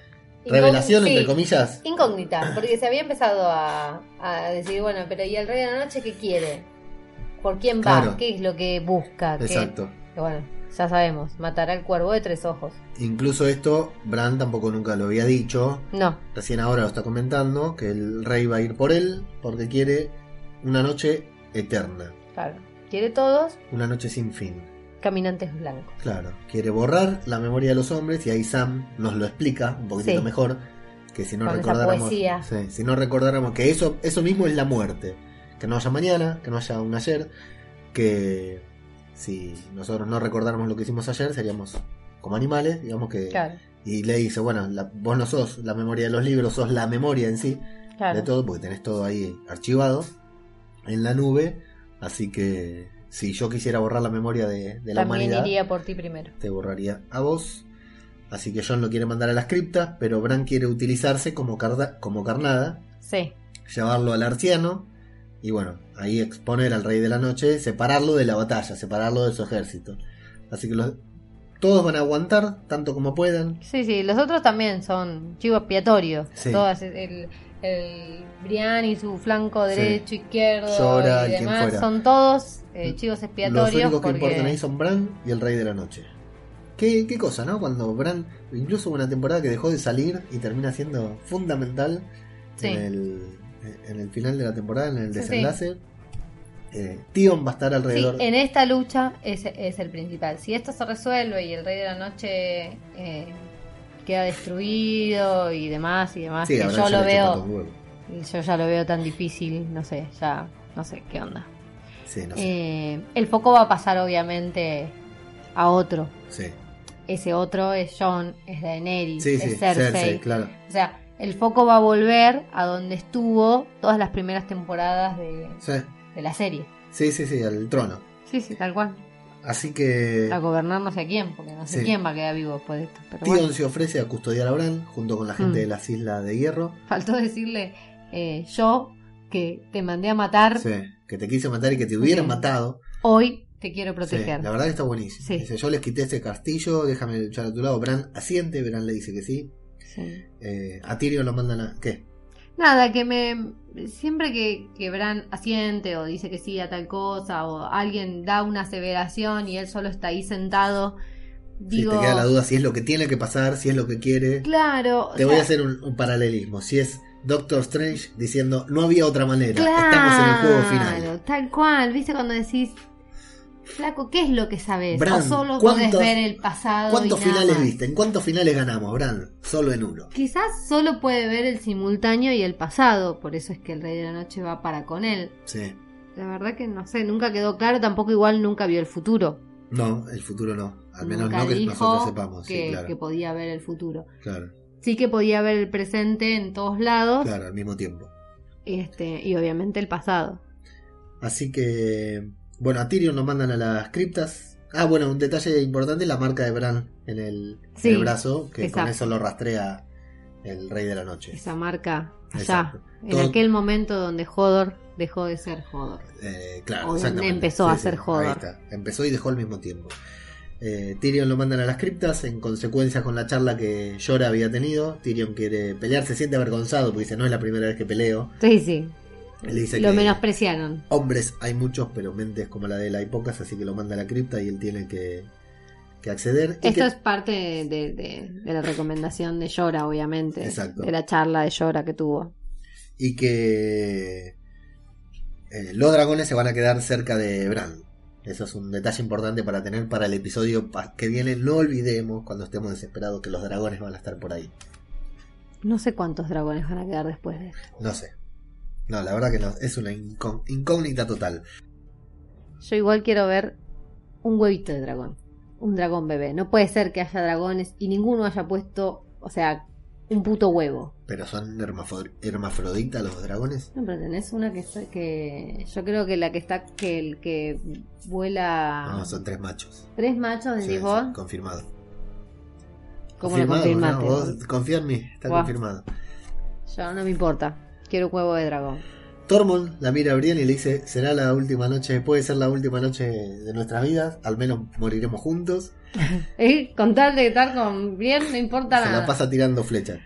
revelación, sí, entre comillas. Incógnita, porque se había empezado a, a decir, bueno, pero ¿y el rey de la noche qué quiere? ¿Por quién va? Claro. ¿Qué es lo que busca? ¿Qué- Exacto. que bueno, ya sabemos, matará al cuervo de tres ojos. Incluso esto, Bran tampoco nunca lo había dicho. No, Recién ahora lo está comentando, que el rey va a ir por él porque quiere una noche eterna, claro. Quiere todos una noche sin fin. Caminantes blancos. Claro, quiere borrar la memoria de los hombres y ahí Sam nos lo explica un poquitito Sí. mejor, que si no Con recordáramos, sí, si no recordáramos que eso eso mismo es la muerte, que no haya mañana, que no haya un ayer, que si nosotros no recordáramos lo que hicimos ayer seríamos como animales, digamos que Claro, y le dice, bueno, la- vos no sos la memoria de los libros, sos la memoria en sí. claro. de todo, porque tenés todo ahí archivado en la nube. Así que si yo quisiera borrar la memoria de, de la También humanidad, iría por ti primero. te borraría a vos. Así que John lo quiere mandar a las criptas, pero Bran quiere utilizarse como, carda- como carnada, Sí, llevarlo al arciano y bueno, ahí exponer al rey de la noche, separarlo de la batalla, separarlo de su ejército. Así que los, todos van a aguantar tanto como puedan. sí, sí. Los otros también son chivos expiatorios. Sí. Todas, el, el Brian y su flanco Sí. derecho, izquierdo Llora, y demás son todos eh, chivos expiatorios. Los únicos que importan ahí son Bran y el Rey de la Noche. ¿Qué, qué cosa, ¿no? Cuando Bran, incluso una temporada que dejó de salir y termina siendo fundamental Sí. en, el, en el final de la temporada, en el Sí, desenlace. Eh, Tion va a estar Sí, alrededor. en esta lucha es, es el principal. Si esto se resuelve y el Rey de la Noche eh, queda destruido y demás y demás, Sí, que yo lo veo, yo ya lo veo tan difícil, no sé, ya no sé qué onda. Sí, no sé. Eh, el foco va a pasar obviamente a otro. Sí, Ese otro es John, es Daenerys, sí, es Cersei. Cersei, claro. O sea, el foco va a volver a donde estuvo todas las primeras temporadas de, de la serie. sí, sí, sí, al trono. Sí, sí, tal cual. Así que A gobernar no sé a quién, porque no sé Sí. quién va a quedar vivo después de esto. Pero Tion bueno, se ofrece a custodiar a Bran junto con la gente Mm. de las Islas de Hierro. faltó decirle eh, yo que te mandé a matar, Sí, que te quise matar y que te hubieran Sí. matado. hoy te quiero Sí, proteger. la verdad que está buenísimo. Dice, yo les quité este castillo, déjame luchar a tu lado. Bran asiente, Bran le dice que sí. Sí. Eh, a Tyrion lo mandan a... ¿Qué? Nada, que me. Siempre que, que Bran asiente o dice que sí a tal cosa o alguien da una aseveración y él solo está ahí sentado, Si te queda la duda si es lo que tiene que pasar, si es lo que quiere. Claro. Te voy a hacer un, un paralelismo. Si es Doctor Strange diciendo, no había otra manera, estamos en el juego final. Tal cual. ¿Viste cuando decís, Flaco, qué es lo que sabes? Bran, o solo podés ¿cuántos- ver el pasado. ¿Cuántos y nada finales más? viste? ¿En cuántos finales ganamos, Bran? Solo en uno. Quizás solo puede ver el simultáneo y el pasado, por eso es que el Rey de la Noche va para con él. Sí. La verdad que no sé, nunca quedó claro, tampoco igual nunca vio el futuro. No, el futuro no. Al menos Nunca no que dijo nosotros sepamos. que, sí, claro. que podía ver el futuro. Claro, Sí que podía ver el presente en todos lados claro, al mismo tiempo. este, y obviamente el pasado. Así que, bueno, a Tyrion lo mandan a las criptas. Ah, bueno, un detalle importante, la marca de Bran en el, en Sí, el brazo, que con eso lo rastrea el Rey de la Noche. Esa marca allá, Exacto. en Todo- aquel momento donde Hodor dejó de ser Hodor. Eh, claro, O donde empezó a ser Hodor. Ahí está. Empezó y dejó al mismo tiempo. Eh, Tyrion lo mandan a las criptas en consecuencia con la charla que Yora había tenido. Tyrion quiere pelear, se siente avergonzado porque dice no es la primera vez que peleo. Sí, sí. Dice Lo que menospreciaron. hombres hay muchos, pero mentes como la de él hay pocas, así que lo manda a la cripta y él tiene que, que acceder. Esto que- es parte de, de- la recomendación de Llora, obviamente. Exacto. De la charla de Llora que tuvo. y que eh, los dragones se van a quedar cerca de Bran. Eso es un detalle importante para tener para el episodio que viene. No olvidemos cuando estemos desesperados que los dragones van a estar por ahí. No sé cuántos dragones van a quedar después de esto. No sé. No, la verdad que no. Es una incó- incógnita total. Yo igual quiero ver un huevito de dragón. Un dragón bebé. No puede ser que haya dragones y ninguno haya puesto, o sea, un puto huevo. Pero son hermafroditas los dragones. No, pero tenés una que, está- que yo creo que la que está que el que vuela No, son tres machos. tres machos decís sí, vos. confirmado. ¿Cómo lo Confirmado, confirmaste? ¿no? Vos confía en mí, está confirmado. Yo no me importa. Quiero un huevo de dragón. Tormund la mira a Brienne y le dice, será la última noche, puede ser la última noche de nuestras vidas, al menos moriremos juntos. Eh, Con tal de estar con bien, no importa Se nada. la pasa tirando flechas.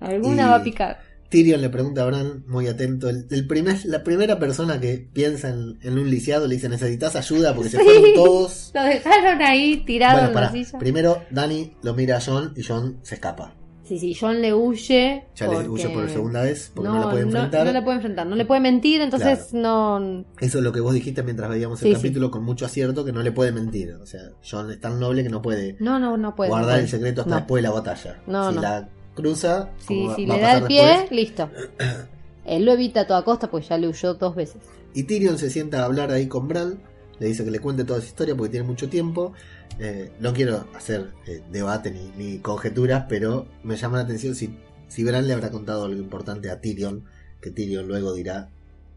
Alguna y- va a picar. Tyrion le pregunta a Bran, muy atento, el, el primer, la primera persona que piensa en, en un lisiado le dice, necesitas ayuda porque se fueron todos. Lo dejaron ahí tirado Bueno, en la pará. silla. Primero Dani lo mira a John y John se escapa. Sí, sí, John le huye. Ya le huye por segunda vez porque no, la puede no, enfrentar. no le puede enfrentar, no le puede mentir, entonces no. Eso es lo que vos dijiste mientras veíamos el Sí, sí. capítulo con mucho acierto que no le puede mentir. O sea, John es tan noble que no puede No, no, no puede. no guardar puede. el secreto hasta No. después de la batalla. No, si no. la cruza, Si, como va- si va a le da el pie, después, listo. Él lo evita a toda costa porque ya le huyó dos veces. Y Tyrion se sienta a hablar ahí con Bran. Le dice que le cuente toda esa historia porque tiene mucho tiempo. Eh, no quiero hacer eh, debate ni, ni conjeturas, pero me llama la atención si, si Bran le habrá contado algo importante a Tyrion. Que Tyrion luego dirá: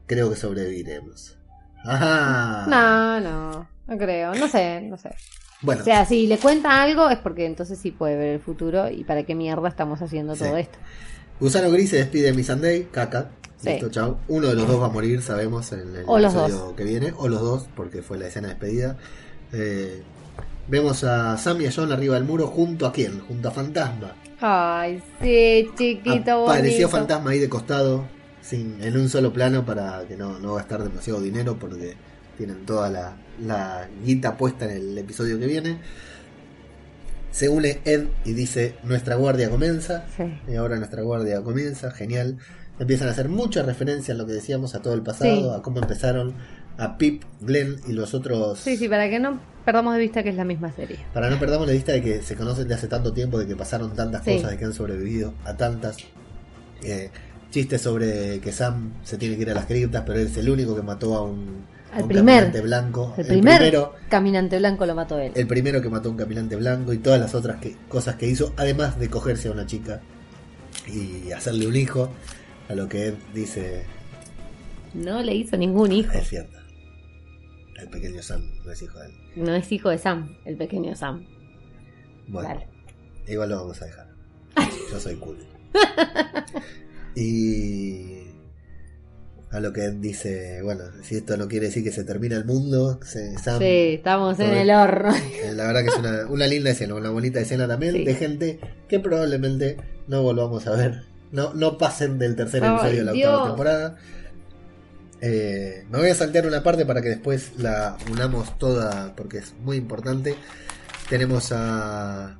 Creo que sobreviviremos. ¡Ajá! No, no, no creo. No sé, no sé. Bueno, O sea, si le cuenta algo es porque entonces sí puede ver el futuro y para qué mierda estamos haciendo Sí. todo esto. Gusano Gris se despide de Missandei, caca. Sí. Listo, chao. Uno de los dos va a morir, sabemos, en el O episodio que viene. O los dos, porque fue la escena de despedida. Eh, vemos a Sam y a John arriba del muro, junto a quién? Junto a Fantasma. Ay, sí, chiquito, Apareció bonito. Fantasma ahí de costado, sin, en un solo plano, para que no, no gastar demasiado dinero, porque tienen toda la, la guita puesta en el episodio que viene. Se une Ed y dice: Nuestra guardia comienza. Sí. Y ahora nuestra guardia comienza, genial. Empiezan a hacer mucha referencia a lo que decíamos, a todo el pasado, Sí. a cómo empezaron, a Pip, Glenn y los otros. Sí, sí, para que no perdamos de vista que es la misma serie. Para no perdamos la vista de que se conocen de hace tanto tiempo, de que pasaron tantas Sí. cosas, de que han sobrevivido a tantas. Eh, chistes sobre que Sam se tiene que ir a las criptas, pero él es el único que mató a un, a Al un primer. caminante blanco. El primer primero, caminante blanco lo mató él. el primero que mató a un caminante blanco y todas las otras que, cosas que hizo, además de cogerse a una chica y hacerle un hijo, a lo que Ed dice, No le hizo ningún hijo. es cierto. El pequeño Sam no es hijo de él. No es hijo de Sam, el pequeño Sam. Bueno, igual lo vamos a dejar. Yo soy cool. y a lo que Ed dice, bueno, si esto no quiere decir que se termina el mundo, se, Sam, Sí, estamos en el horno. eh, la verdad que es una, una linda escena, una bonita escena también Sí. de gente que probablemente no volvamos a ver. No, no pasen del tercer episodio de la Dios. octava temporada. Eh, me voy a saltear una parte para que después la unamos toda porque es muy importante. Tenemos a.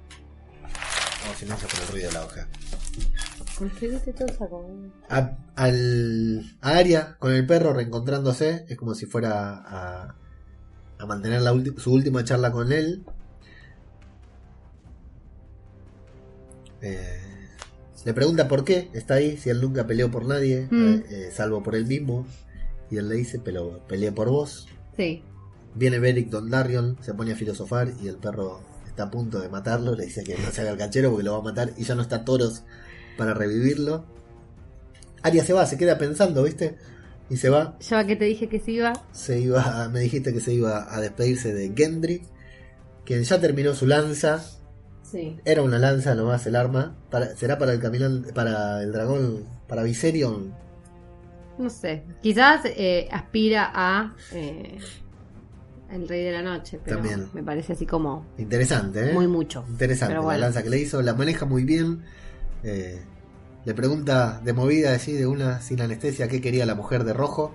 Oh, silencio por el ruido de la hoja. A, al, a Aria con el perro reencontrándose. Es como si fuera a, a mantener la su última charla con él. Eh, le pregunta por qué está ahí, si él nunca peleó por nadie, Mm. eh, eh, salvo por él mismo. Y él le dice, pero peleé por vos. Sí. Viene Beric Dondarrion, se pone a filosofar y el perro está a punto de matarlo. Le dice que no se haga el canchero porque lo va a matar y ya no está Toros para revivirlo. Aria se va, se queda pensando, ¿viste? Y se va. Yo a que te dije que se iba. Se iba, me dijiste que se iba a despedirse de Gendry, quien ya terminó su lanza. Sí. Era una lanza nomás el arma. Para, ¿Será para el caminante, para el dragón, para Viserion? No sé. Quizás eh, aspira a eh, El Rey de la Noche, pero También. me parece así como Interesante, ¿eh? muy mucho. Interesante Pero la lanza que le hizo, la maneja muy bien. Eh, le pregunta de movida, así de una sin anestesia, qué quería la mujer de rojo.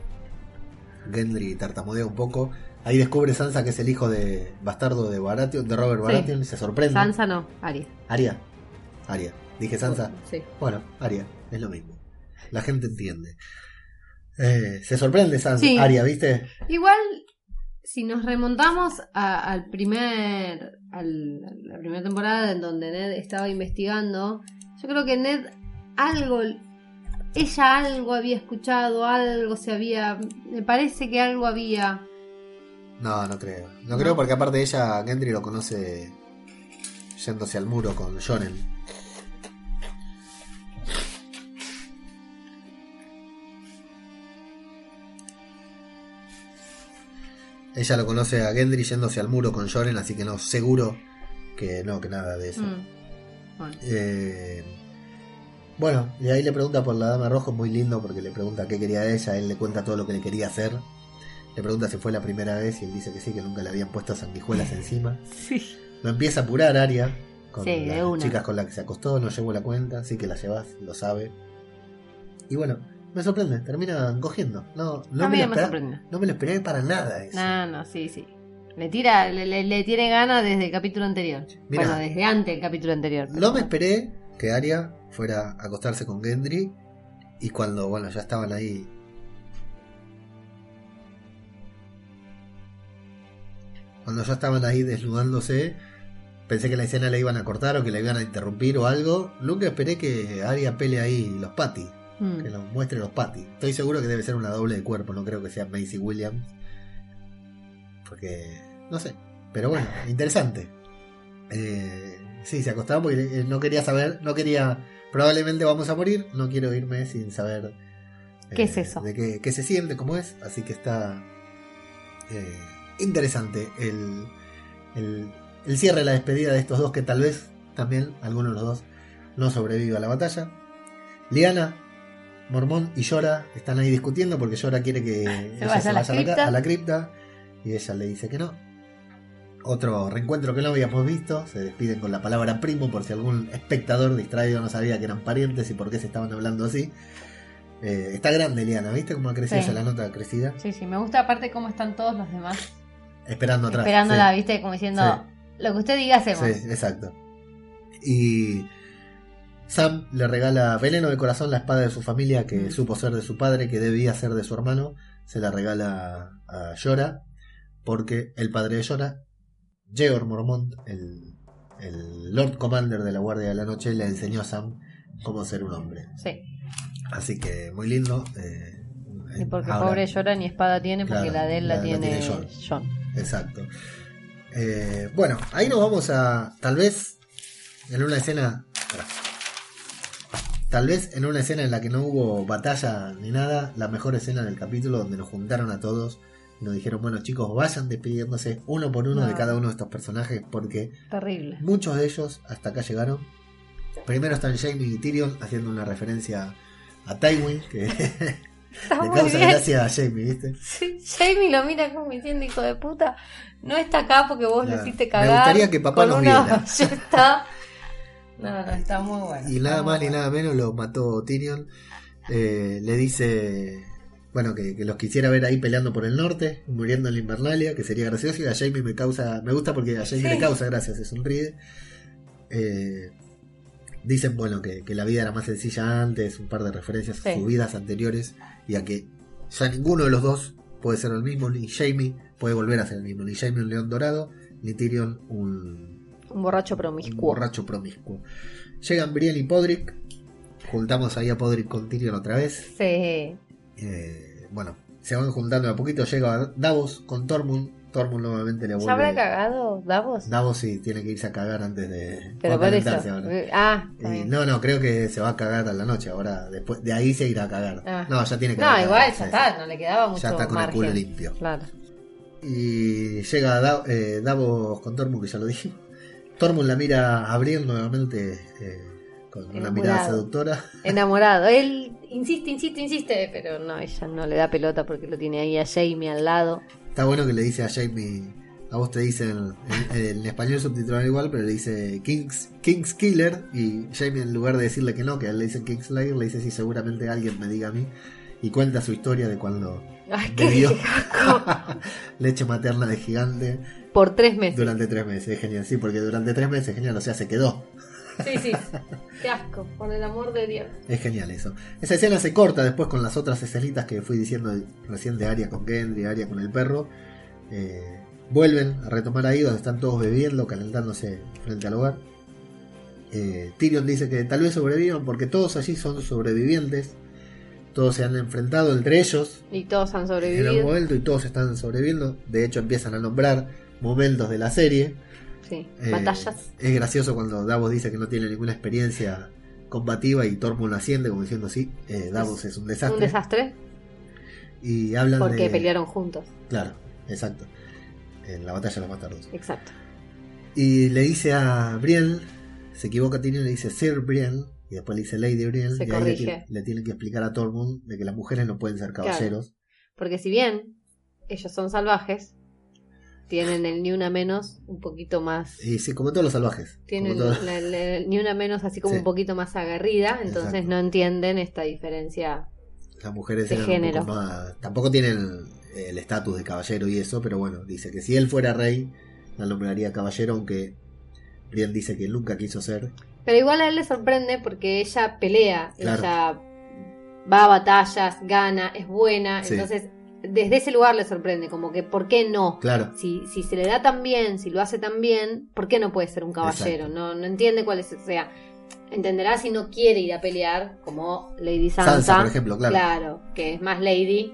Gendry tartamudea un poco. Ahí descubre Sansa que es el hijo de bastardo de Baratheon, de Robert Sí. Baratheon, y se sorprende. Sansa no, Aria. Aria. Aria. Dije Sansa. Sí. Bueno, Aria, es lo mismo. La gente entiende. Eh, se sorprende Sans Sí. Aria, ¿viste? Igual, si nos remontamos a- al primer, al- a la primera temporada en donde Ned estaba investigando, yo creo que Ned algo, ella algo había escuchado, algo se había, me parece que algo había. No, no creo. No, creo porque aparte ella, Gendry lo conoce yéndose al muro con Jonen. Ella lo conoce a Gendry yéndose al muro con Jonen, así que no, seguro que no, que nada de eso. Mm. Bueno, Eh, bueno, y ahí le pregunta por la Dama Roja, muy lindo porque le pregunta qué quería ella, él le cuenta todo lo que le quería hacer. Le pregunta si fue la primera vez y él dice que sí, que nunca le habían puesto sanguijuelas encima. sí. Lo empieza a apurar Aria con Sí, las una. chicas con las que se acostó, no llevo la cuenta, sí que la llevas, lo sabe. Y bueno, me sorprende, termina cogiendo. No, no, a me, mí lo me sorprendió. no me lo esperé para nada eso. No, no, sí, sí. Le tira, le, le- le tiene ganas desde el capítulo anterior. Mira. bueno, desde antes del capítulo anterior. No me esperé que Aria fuera a acostarse con Gendry y cuando, bueno, ya estaban ahí. Cuando ya estaban ahí desnudándose, pensé que la escena la iban a cortar o que la iban a interrumpir o algo. Nunca esperé que Aria pele ahí los patis, Mm. que nos muestre los patis. Estoy seguro que debe ser una doble de cuerpo, no creo que sea Macy Williams. Porque, no sé, pero bueno, interesante. Eh, sí, se acostaba porque eh, no quería saber, no quería, probablemente vamos a morir, no quiero irme sin saber eh, ¿Qué es eso? de qué, qué se siente, cómo es, así que está eh, interesante el, el, el cierre, la despedida de estos dos que tal vez también alguno de los dos no sobreviva a la batalla. Liana, Mormón y Yora están ahí discutiendo porque Yora quiere que ella vaya se vaya a la, cripta. a la cripta y ella le dice que no. Otro reencuentro que no habíamos visto, se despiden con la palabra primo por si algún espectador distraído no sabía que eran parientes y por qué se estaban hablando así. Eh, está grande Liana, ¿viste cómo ha crecido Sí. ya la nota crecida? Sí, sí, me gusta aparte cómo están todos los demás Esperando atrás. esperándola, sí. ¿viste? Como diciendo, Sí. lo que usted diga hacemos. Sí, exacto. Y Sam le regala veneno de corazón la espada de su familia que Mm. supo ser de su padre, que debía ser de su hermano. Se la regala a Yora porque el padre de Yora, Georg Mormont, el, el Lord Commander de la Guardia de la Noche, le enseñó a Sam cómo ser un hombre. Sí. Así que muy lindo. eh, Y porque ahora- pobre llora ni espada tiene, porque Claro, la de él la, la- la tiene, tiene John. John. Exacto. Eh, bueno, ahí nos vamos a. Tal vez en una escena. Tal vez en una escena en la que no hubo batalla ni nada, la mejor escena del capítulo donde nos juntaron a todos y nos dijeron, bueno chicos, vayan despidiéndose uno por uno No. de cada uno de estos personajes porque Terrible. muchos de ellos hasta acá llegaron. Primero están Jamie y Tyrion haciendo una referencia a Tywin, que Está muy causa bien. gracia a Jamie, ¿viste? Sí, Jamie lo mira como diciendo, hijo de puta, no está acá porque vos Claro. lo hiciste Me cagar. gustaría que papá nos una viera. ballesta. No, no, está muy bueno. Y está nada más ni nada menos lo mató Tyrion. Eh, le dice, bueno, que, que los quisiera ver ahí peleando por el norte, muriendo en la Invernalia, que sería gracioso. Y a Jamie me causa, me gusta porque a Jamie Sí. le causa gracia, se sonríe. Eh, dicen, bueno, que, que la vida era más sencilla antes, un par de referencias a sus vidas anteriores, y a que ya ninguno de los dos puede ser el mismo, ni Jamie puede volver a ser el mismo, ni Jamie un león dorado, ni Tyrion un, Un borracho un promiscuo. borracho promiscuo. Llegan Brienne y Podrick. Juntamos ahí a Podrick con Tyrion otra vez. Sí. Eh, bueno, se van juntando a poquito. Llega Davos con Tormund. Tormund nuevamente le ¿Ya habrá vuelve. cagado Davos? Davos sí tiene que irse a cagar antes de. Pero por eso. ahora. Ah, Y no, no, creo que se va a cagar a la noche. Ahora, después de ahí se irá a cagar. Ah. No, ya tiene que No, igual ya está, no le quedaba mucho Ya está con margen. el culo limpio. Claro. Y llega Da- eh, Davos con Tormund, que ya lo dijimos. Tormund la mira a Brienne nuevamente eh, con una mirada seductora. Enamorado. Él insiste, insiste, insiste, pero no, ella no le da pelota porque lo tiene ahí a Jamie al lado. Está bueno que le dice a Jamie, a vos te dicen, en, en español subtitulado igual, pero le dice King's, King's Killer y Jamie en lugar de decirle que no, que a él le dice King's Slayer, le dice sí, seguramente alguien me diga a mí y cuenta su historia de cuando Ay, bebió leche materna de gigante. por tres meses. Durante tres meses, es genial. Sí, porque durante tres meses, genial, o sea, se quedó. Sí, sí. Qué asco, por el amor de Dios. Es genial eso. Esa escena se corta después con las otras escenitas que fui diciendo recién de Aria con Gendry, Aria con el perro. Eh, vuelven a retomar ahí donde están todos bebiendo, calentándose frente al hogar. Eh, Tyrion dice que tal vez sobrevivan porque todos allí son sobrevivientes. Todos se han enfrentado entre ellos Y todos han en sobrevivido. algún momento y todos están sobreviviendo. De hecho, empiezan a nombrar momentos de la serie. Sí, Eh, batallas. Es gracioso cuando Davos dice que no tiene ninguna experiencia combativa y Tormund asciende como diciendo sí, eh, Davos es un desastre. Un desastre Y hablan porque de... pelearon juntos. Claro, exacto. En la batalla de los bastardos. Exacto. Y le dice a Brienne, se equivoca Tyrion, le dice Sir Brienne, y después le dice Lady Brienne, Se y ahí le, corrige. le tienen que explicar a Tormund de que las mujeres no pueden ser caballeros. Porque si bien ellos son salvajes, tienen el ni una menos un poquito más. Y sí, como todos los salvajes. Tienen todos- la- la- ni una menos así como Sí. un poquito más agarrida, entonces Exacto. no entienden esta diferencia. las mujeres de eran género. un poco más... Tampoco tienen el estatus de caballero y eso, pero bueno, dice que si él fuera rey, la nombraría caballero, aunque Brienne dice que nunca quiso ser. Pero igual a él le sorprende porque ella pelea, Claro. ella va a batallas, gana, es buena, Sí. entonces desde ese lugar le sorprende, como que ¿por qué no? Claro, Si, si se le da tan bien, si lo hace tan bien, ¿por qué no puede ser un caballero? Exacto. No, no entiende cuál es, o sea, entenderá si no quiere ir a pelear, como Lady Sansa, Sansa, por ejemplo, claro. claro, que es más Lady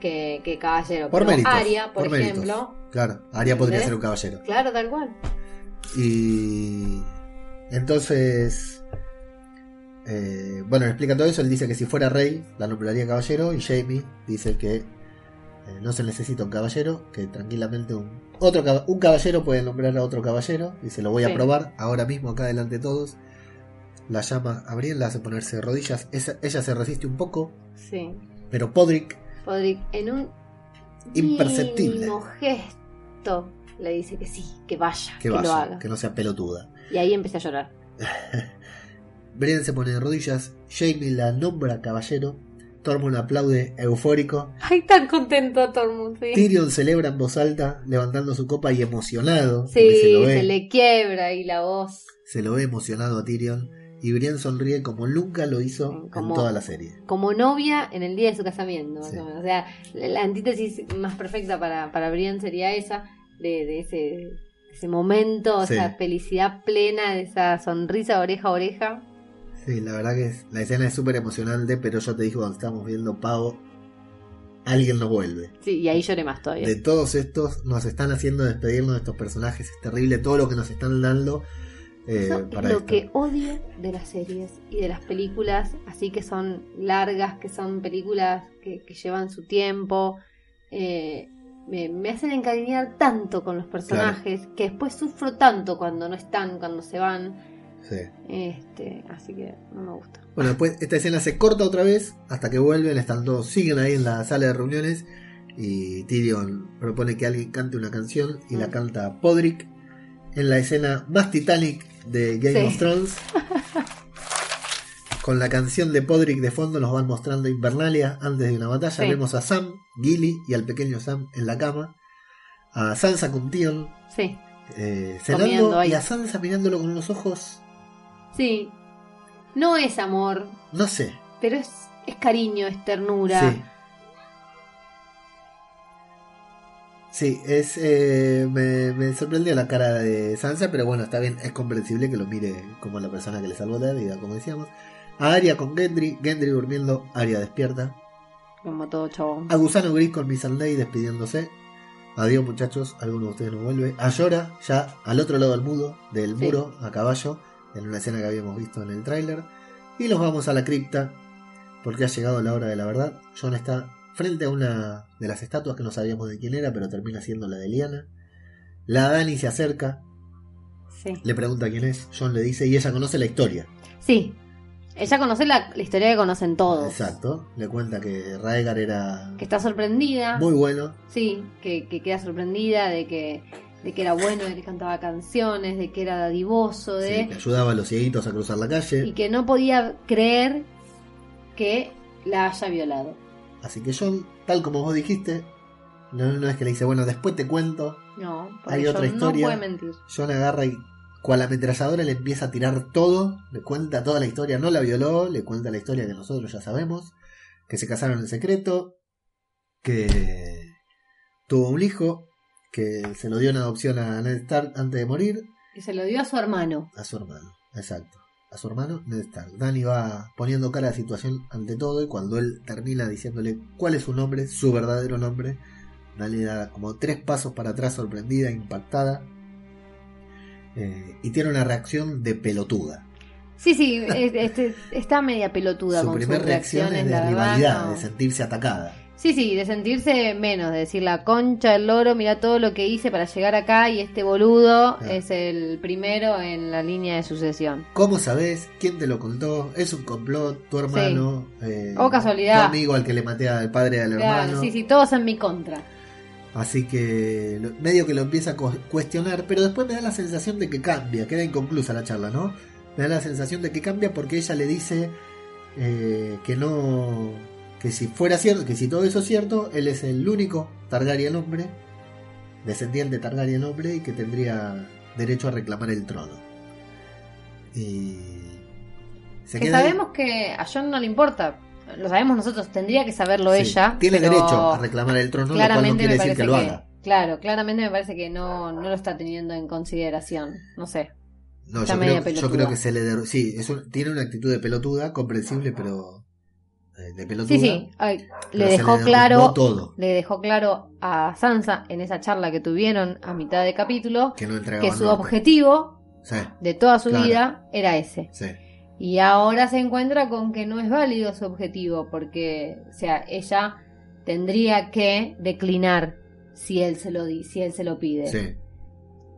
que, que caballero. Por méritos, Arya, por, por méritos. ejemplo, Claro, Arya podría ser un caballero. claro, tal cual. Y entonces, eh, bueno, le explica todo eso. Él dice que si fuera rey, la nombraría caballero. Y Jamie dice que eh, no se necesita un caballero, que tranquilamente un, otro, un caballero puede nombrar a otro caballero. Y se lo voy a Sí. probar ahora mismo, acá delante de todos. La llama a Brienne, la hace ponerse de rodillas. Esa- ella se resiste un poco, Sí. pero Podrick Podrick, en un Imperceptible. gesto, le dice que sí, que vaya, que que, vaya, lo haga. que no sea pelotuda. Y ahí empecé a llorar. Brienne se pone de rodillas, Jamie la nombra caballero, Tormund aplaude eufórico, Ay, tan contento Tormund, sí. Tyrion celebra en voz alta, levantando su copa y emocionado, Sí, se lo, ve, se le quiebra ahí la voz. se lo ve emocionado a Tyrion, y Brienne sonríe como nunca lo hizo en toda la serie. Como novia en el día de su casamiento, Sí. o. O sea, la antítesis más perfecta para, para Brienne sería esa, de, de ese, ese momento, Sí. esa felicidad plena, de esa sonrisa oreja a oreja. Sí, la verdad que es- la escena es súper emocionante, pero yo te dije cuando estábamos viendo Pavo, alguien no vuelve. Sí, y ahí lloré más todavía. De todos estos, nos están haciendo despedirnos de estos personajes, es terrible todo lo que nos están dando. eh, Eso es para lo esto. que odio de las series y de las películas, así que son largas, que son películas que, que llevan su tiempo. eh, me, me hacen encariñar tanto con los personajes que después sufro tanto cuando no están, cuando se van. Sí. Este, así que no me gusta. Bueno, después esta escena se corta otra vez hasta que vuelven, están todos, siguen ahí en la sala de reuniones y Tyrion propone que alguien cante una canción y la Mm. canta Podrick en la escena más Titanic de Game Sí. of Thrones. Con la canción de Podrick de fondo nos van mostrando Invernalia antes de una batalla. Sí. Vemos a Sam, Gilly y al pequeño Sam en la cama. A Sansa con Tion Sí, eh, cenando y a Sansa mirándolo con unos ojos, sí. No es amor, no sé. pero es, es cariño, es ternura. Sí. Sí, es, eh, me, me sorprendió la cara de Sansa, pero bueno, está bien, es comprensible que lo mire como la persona que le salvó la vida, como decíamos. A Arya con Gendry, Gendry durmiendo, Arya despierta. Como todo chabón. A Gusano Gris con Missandei despidiéndose. Adiós muchachos, alguno de ustedes no vuelve. A Llora, ya al otro lado del mudo, del Sí. muro, a caballo, en una escena que habíamos visto en el tráiler. Y nos vamos a la cripta, porque ha llegado la hora de la verdad. John está frente a una de las estatuas que no sabíamos de quién era, pero termina siendo la de Liana. La Dani se acerca, Sí. le pregunta quién es, John le dice, y ella conoce la historia. Sí. Ella conoce la, la historia que conocen todos. Exacto, le cuenta que Raegar era Que está sorprendida. muy bueno, Sí, que, que queda sorprendida de que, de que era bueno, de que cantaba canciones, de que era dadivoso, sí, de que ayudaba a los cieguitos a cruzar la calle. y que no podía creer que la haya violado. Así que John, tal como vos dijiste, No, no es que le dice, bueno, después te cuento. No, porque Hay John otra historia. no puede mentir. John agarra y cual ametralladora le empieza a tirar todo, le cuenta toda la historia, no la violó, le cuenta la historia que nosotros ya sabemos, que se casaron en secreto, que tuvo un hijo, que se lo dio en adopción a Ned Stark antes de morir, Y se lo dio a su hermano. a su hermano, exacto, a su hermano Ned Stark. Danny va poniendo cara a la situación ante todo y cuando él termina diciéndole cuál es su nombre, su verdadero nombre, Danny da como tres pasos para atrás sorprendida, impactada. eh, y tiene una reacción de pelotuda. Sí, sí, es- este, está media pelotuda Su con primer sus reacción es de la rivalidad, no. de sentirse atacada. Sí, sí, de sentirse menos, de decir la concha del loro, mira todo lo que hice para llegar acá y este boludo es el primero en la línea de sucesión. ¿Cómo sabes? ¿Quién te lo contó? ¿Es un complot? ¿Tu hermano? eh, O casualidad. ¿Tu amigo al que le maté al padre Claro, hermano? sí, sí, todos en mi contra. Así que medio que lo empieza a cu- cuestionar, pero después me da la sensación de que cambia, queda inconclusa la charla, ¿no? Me da la sensación de que cambia porque ella le dice eh, que no, que si fuera cierto, que si todo eso es cierto, él es el único Targaryen hombre, descendiente Targaryen hombre y que tendría derecho a reclamar el trono. Y se Que queda ahí. sabemos que a John no le importa, lo sabemos nosotros, tendría que saberlo Sí, ella. Tiene pero derecho a reclamar el trono, lo cual no claramente quiere decir que lo haga. Claro, claramente me parece que no, no lo está teniendo en consideración. No sé. No, yo creo, yo pelotuda. creo que se le der- sí, es un- tiene una actitud de pelotuda, comprensible, pero de pelotuda. Sí, sí. ay, le dejó claro. todo, Le dejó claro a Sansa en esa charla que tuvieron a mitad de capítulo que no que su norte. objetivo Sí, de toda su Claro. vida era ese. sí, Y ahora se encuentra con que no es válido su objetivo, porque, o sea, ella tendría que declinar si él se lo di, si él se lo pide. sí.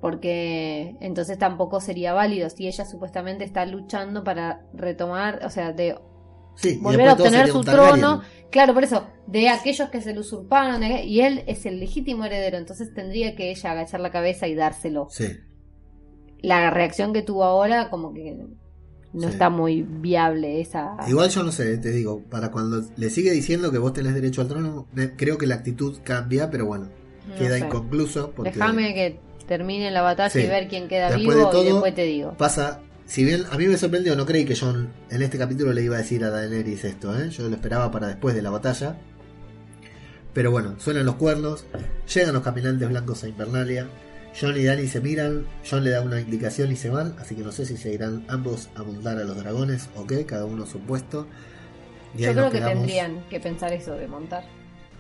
Porque entonces tampoco sería válido si ella supuestamente está luchando para retomar, o sea, de Sí, volver a obtener su trono. Claro, por eso, de aquellos que se lo usurparon, ¿eh? y él es el legítimo heredero, entonces tendría que ella agachar la cabeza y dárselo. Sí, La reacción que tuvo ahora, como que no Sí. está muy viable esa. Igual yo no sé, te digo, para cuando le sigue diciendo que vos tenés derecho al trono, me- creo que la actitud cambia, pero bueno, No queda sé. inconcluso porque Déjame que termine la batalla Sí. y ver quién queda Después vivo de todo, y después te digo. pasa, si bien a mí me sorprendió, no creí que John en este capítulo le iba a decir a Daenerys esto, ¿eh? yo lo esperaba para después de la batalla. Pero bueno, suenan los cuernos, llegan los caminantes blancos a Invernalia, John y Dany se miran, John le da una indicación y se van, así que no sé si se irán ambos a montar a los dragones o qué, cada uno su puesto. Y Yo creo que quedamos- tendrían que pensar eso de montar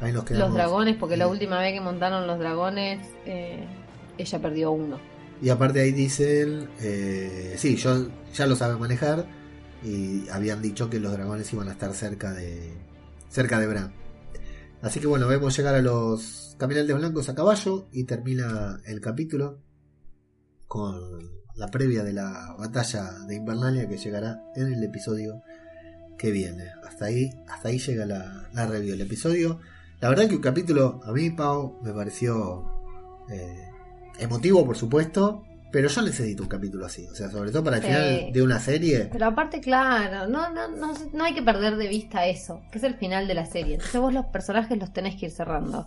ahí nos los quedamos. dragones, porque la última vez que montaron los dragones, eh, ella perdió uno. Y aparte ahí dicen, eh, sí, yo ya lo sabe manejar y habían dicho que los dragones iban a estar cerca de cerca de Bran. Así que bueno, vemos llegar a los caminantes blancos a caballo y termina el capítulo con la previa de la batalla de Invernalia que llegará en el episodio que viene. Hasta ahí, hasta ahí llega la, la review del episodio. La verdad que un capítulo a mí, Pau, me pareció eh, emotivo, por supuesto, pero yo necesito un capítulo así. O sea, sobre todo para el Sí. final de una serie. Pero aparte, claro, no, no, no, no hay que perder de vista eso, que es el final de la serie. Entonces vos los personajes los tenés que ir cerrando,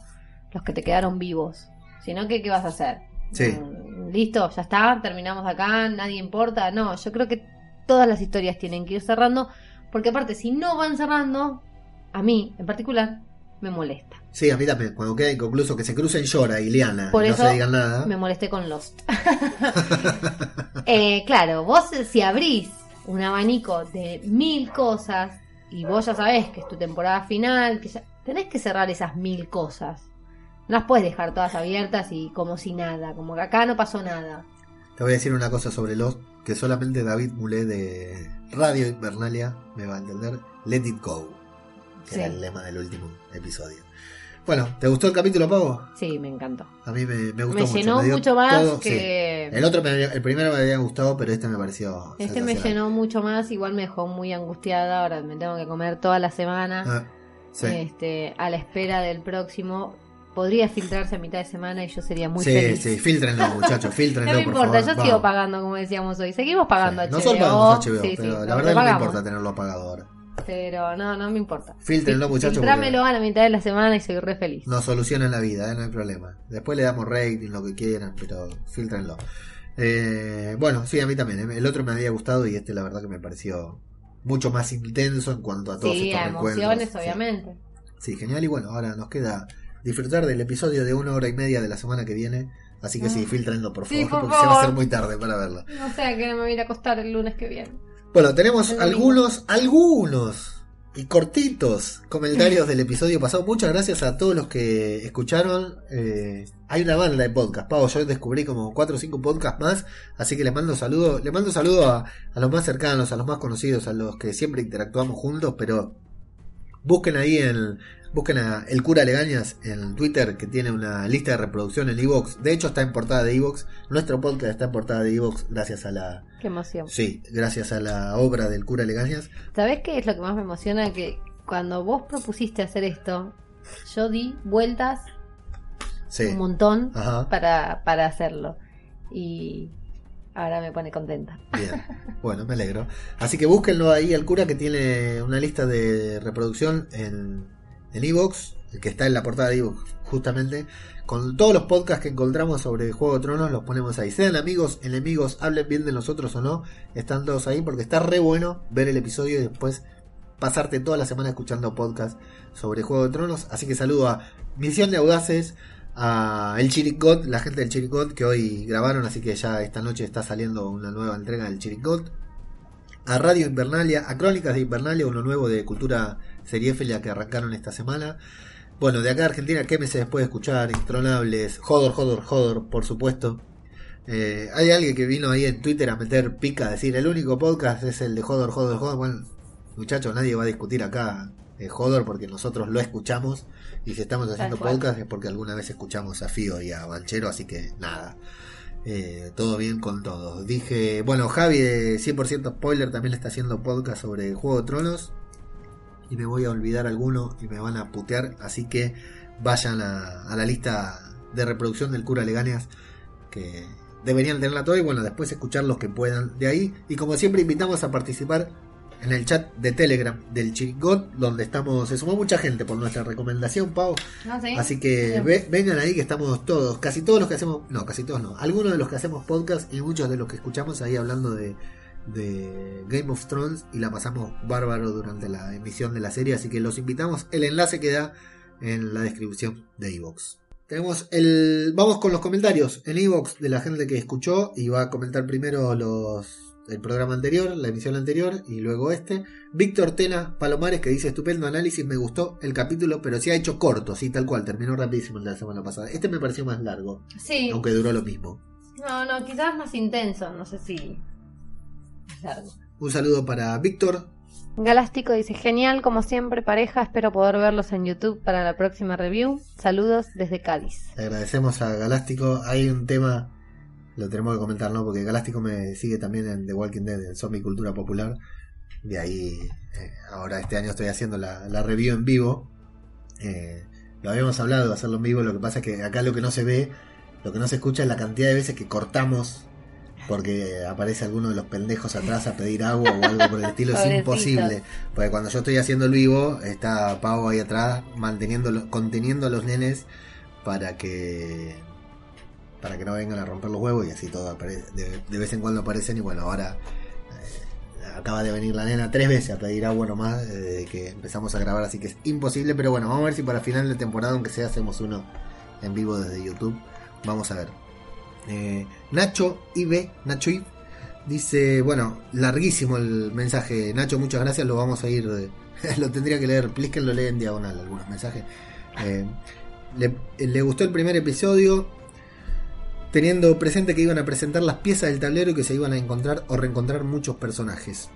los que te quedaron vivos. Si no, ¿qué, qué vas a hacer? Sí. Mm, Listo, ya está, terminamos acá, nadie importa. No, yo creo que todas las historias tienen que ir cerrando, porque aparte, si no van cerrando, a mí en particular, me molesta. Sí, a mí también. Cuando queda inconcluso que se crucen Llora y Liana Por y no se digan nada. Me molesté con Lost. Eh, claro, vos si abrís un abanico de mil cosas y vos ya sabés que es tu temporada final, que ya- tenés que cerrar esas mil cosas. No las puedes dejar todas abiertas y como si nada, como que acá no pasó nada. Te voy a decir una cosa sobre Lost que solamente David Mulé de Radio Invernalia me va a entender. Let it go. Que Sí. era el lema del último episodio. Bueno, ¿te gustó el capítulo, Pavo? Sí, me encantó. A mí me, me gustó Me mucho. llenó mucho más todo- sí. que... El otro, me el primero me había gustado, pero este me pareció. Este me llenó mucho más, igual me dejó muy angustiada, ahora me tengo que comer toda la semana. Ah, sí. este, a la espera del próximo. Podría filtrarse a mitad de semana y yo sería muy sí, feliz. sí, filtrenlo, muchachos, filtrenlo, No me por importa, favor. yo sigo pagando, como decíamos hoy. Seguimos pagando Sí. HBO. Nosotros pagamos HBO, Sí, sí, pero la verdad no me importa tenerlo apagado ahora. Pero no, no me importa. Filtrenlo, muchachos. Filtrámelo porque a la mitad de la semana y soy re feliz. Nos solucionan la vida, ¿eh? no hay problema. Después le damos rating, lo que quieran, pero filtrenlo. Eh, bueno, sí, a mí también. ¿eh? El otro me había gustado y este la verdad que me pareció mucho más intenso en cuanto a todos Sí, estos a emociones, Sí. obviamente. Sí, genial. Y bueno, ahora nos queda disfrutar del episodio de una hora y media de la semana que viene. Así que sí, Ah. filtrenlo, por Sí, favor, por porque se va a hacer muy tarde para verlo. No sé a qué me voy a ir a acostar el lunes que viene. Bueno, tenemos algunos, algunos y cortitos comentarios del episodio pasado. Muchas gracias a todos los que escucharon. Eh, hay una banda de podcast, Pavo. Yo descubrí como 4 o 5 podcasts más. Así que les mando saludo. Les mando saludo a, a los más cercanos, a los más conocidos, a los que siempre interactuamos juntos. Pero busquen ahí en. Busquen a El Cura Legañas en Twitter, que tiene una lista de reproducción en Evox. De hecho, está en portada de Evox. Nuestro podcast está en portada de Evox gracias a la, Qué emoción. Sí, gracias a la obra del cura Legañas. ¿Sabés qué es lo que más me emociona? Que cuando vos propusiste hacer esto, yo di vueltas Sí. un montón Ajá. para, para hacerlo. Y ahora me pone contenta. Bien. Bueno, me alegro. Así que búsquenlo ahí al cura que tiene una lista de reproducción en en Evox, el que está en la portada de Evox, justamente. Con todos los podcasts que encontramos sobre Juego de Tronos, los ponemos ahí. Sean amigos, enemigos, hablen bien de nosotros o no, están todos ahí porque está re bueno ver el episodio y después pasarte toda la semana escuchando podcasts sobre Juego de Tronos. Así que saludo a Misión de Audaces, a El Chiricot, la gente del Chiricot que hoy grabaron, así que ya esta noche está saliendo una nueva entrega del Chiricot. A Radio Invernalia, a Crónicas de Invernalia, uno nuevo de cultura seriéfila que arrancaron esta semana. Bueno, de acá a Argentina, ¿qué meses después de escuchar? Intronables, Jodor, Jodor, Jodor, por supuesto. Eh, hay alguien que vino ahí en Twitter a meter pica, a decir, el único podcast es el de Jodor, Jodor, Jodor. Bueno, muchachos, nadie va a discutir acá eh, Jodor porque nosotros lo escuchamos y si estamos haciendo podcast es porque alguna vez escuchamos a Fío y a Banchero, así que nada. Eh, todo bien con todos. Dije, bueno, Javi de 100% spoiler también le está haciendo podcast sobre Juego de Tronos. Y me voy a olvidar alguno y me van a putear. Así que vayan a, a la lista de reproducción del cura Leganeas. Que deberían tenerla toda y bueno, después escuchar los que puedan de ahí. Y como siempre invitamos a participar en el chat de Telegram del Chiricot, donde estamos, se sumó mucha gente por nuestra recomendación, Pau. ¿Sí? Así que ve- vengan ahí que estamos todos, casi todos los que hacemos, no, casi todos no, algunos de los que hacemos podcast y muchos de los que escuchamos ahí hablando de, de Game of Thrones y la pasamos bárbaro durante la emisión de la serie, así que los invitamos, el enlace queda en la descripción de Evox. Tenemos el, vamos con los comentarios en Evox de la gente que escuchó y va a comentar primero los el programa anterior, la emisión anterior y luego este. Víctor Tena Palomares que dice estupendo análisis, me gustó el capítulo, pero se ha hecho corto, sí, tal cual, terminó rapidísimo el de la semana pasada. Este me pareció más largo, Sí. aunque duró lo mismo. No, no, quizás más intenso, no sé si. Largo. Un saludo para Víctor. Galástico dice, genial como siempre pareja, espero poder verlos en YouTube para la próxima review. Saludos desde Cádiz. Le agradecemos a Galástico. Hay un tema, lo tenemos que comentar, ¿no? Porque Galástico me sigue también en The Walking Dead, en Zombie Cultura Popular. De ahí, eh, ahora este año estoy haciendo la, la review en vivo. Eh, lo habíamos hablado de hacerlo en vivo, lo que pasa es que acá lo que no se ve, lo que no se escucha es la cantidad de veces que cortamos porque aparece alguno de los pendejos atrás a pedir agua o algo por el estilo, es imposible. Porque cuando yo estoy haciendo el vivo, está Pavo ahí atrás, manteniendo, conteniendo a los nenes para que para que no vengan a romper los huevos y así todo aparece, de, de vez en cuando aparecen y bueno, ahora eh, acaba de venir la nena tres veces a pedir agua nomás eh, desde que empezamos a grabar, así que es imposible, pero bueno, vamos a ver si para final de temporada, aunque sea, hacemos uno en vivo desde YouTube. Vamos a ver. Eh, Nacho IB, Nacho I, dice, bueno, larguísimo el mensaje. Nacho, muchas gracias, lo vamos a ir, eh, lo tendría que leer, que lo lee en diagonal algunos mensajes. Eh, le, le gustó el primer episodio, teniendo presente que iban a presentar las piezas del tablero y que se iban a encontrar o reencontrar muchos personajes.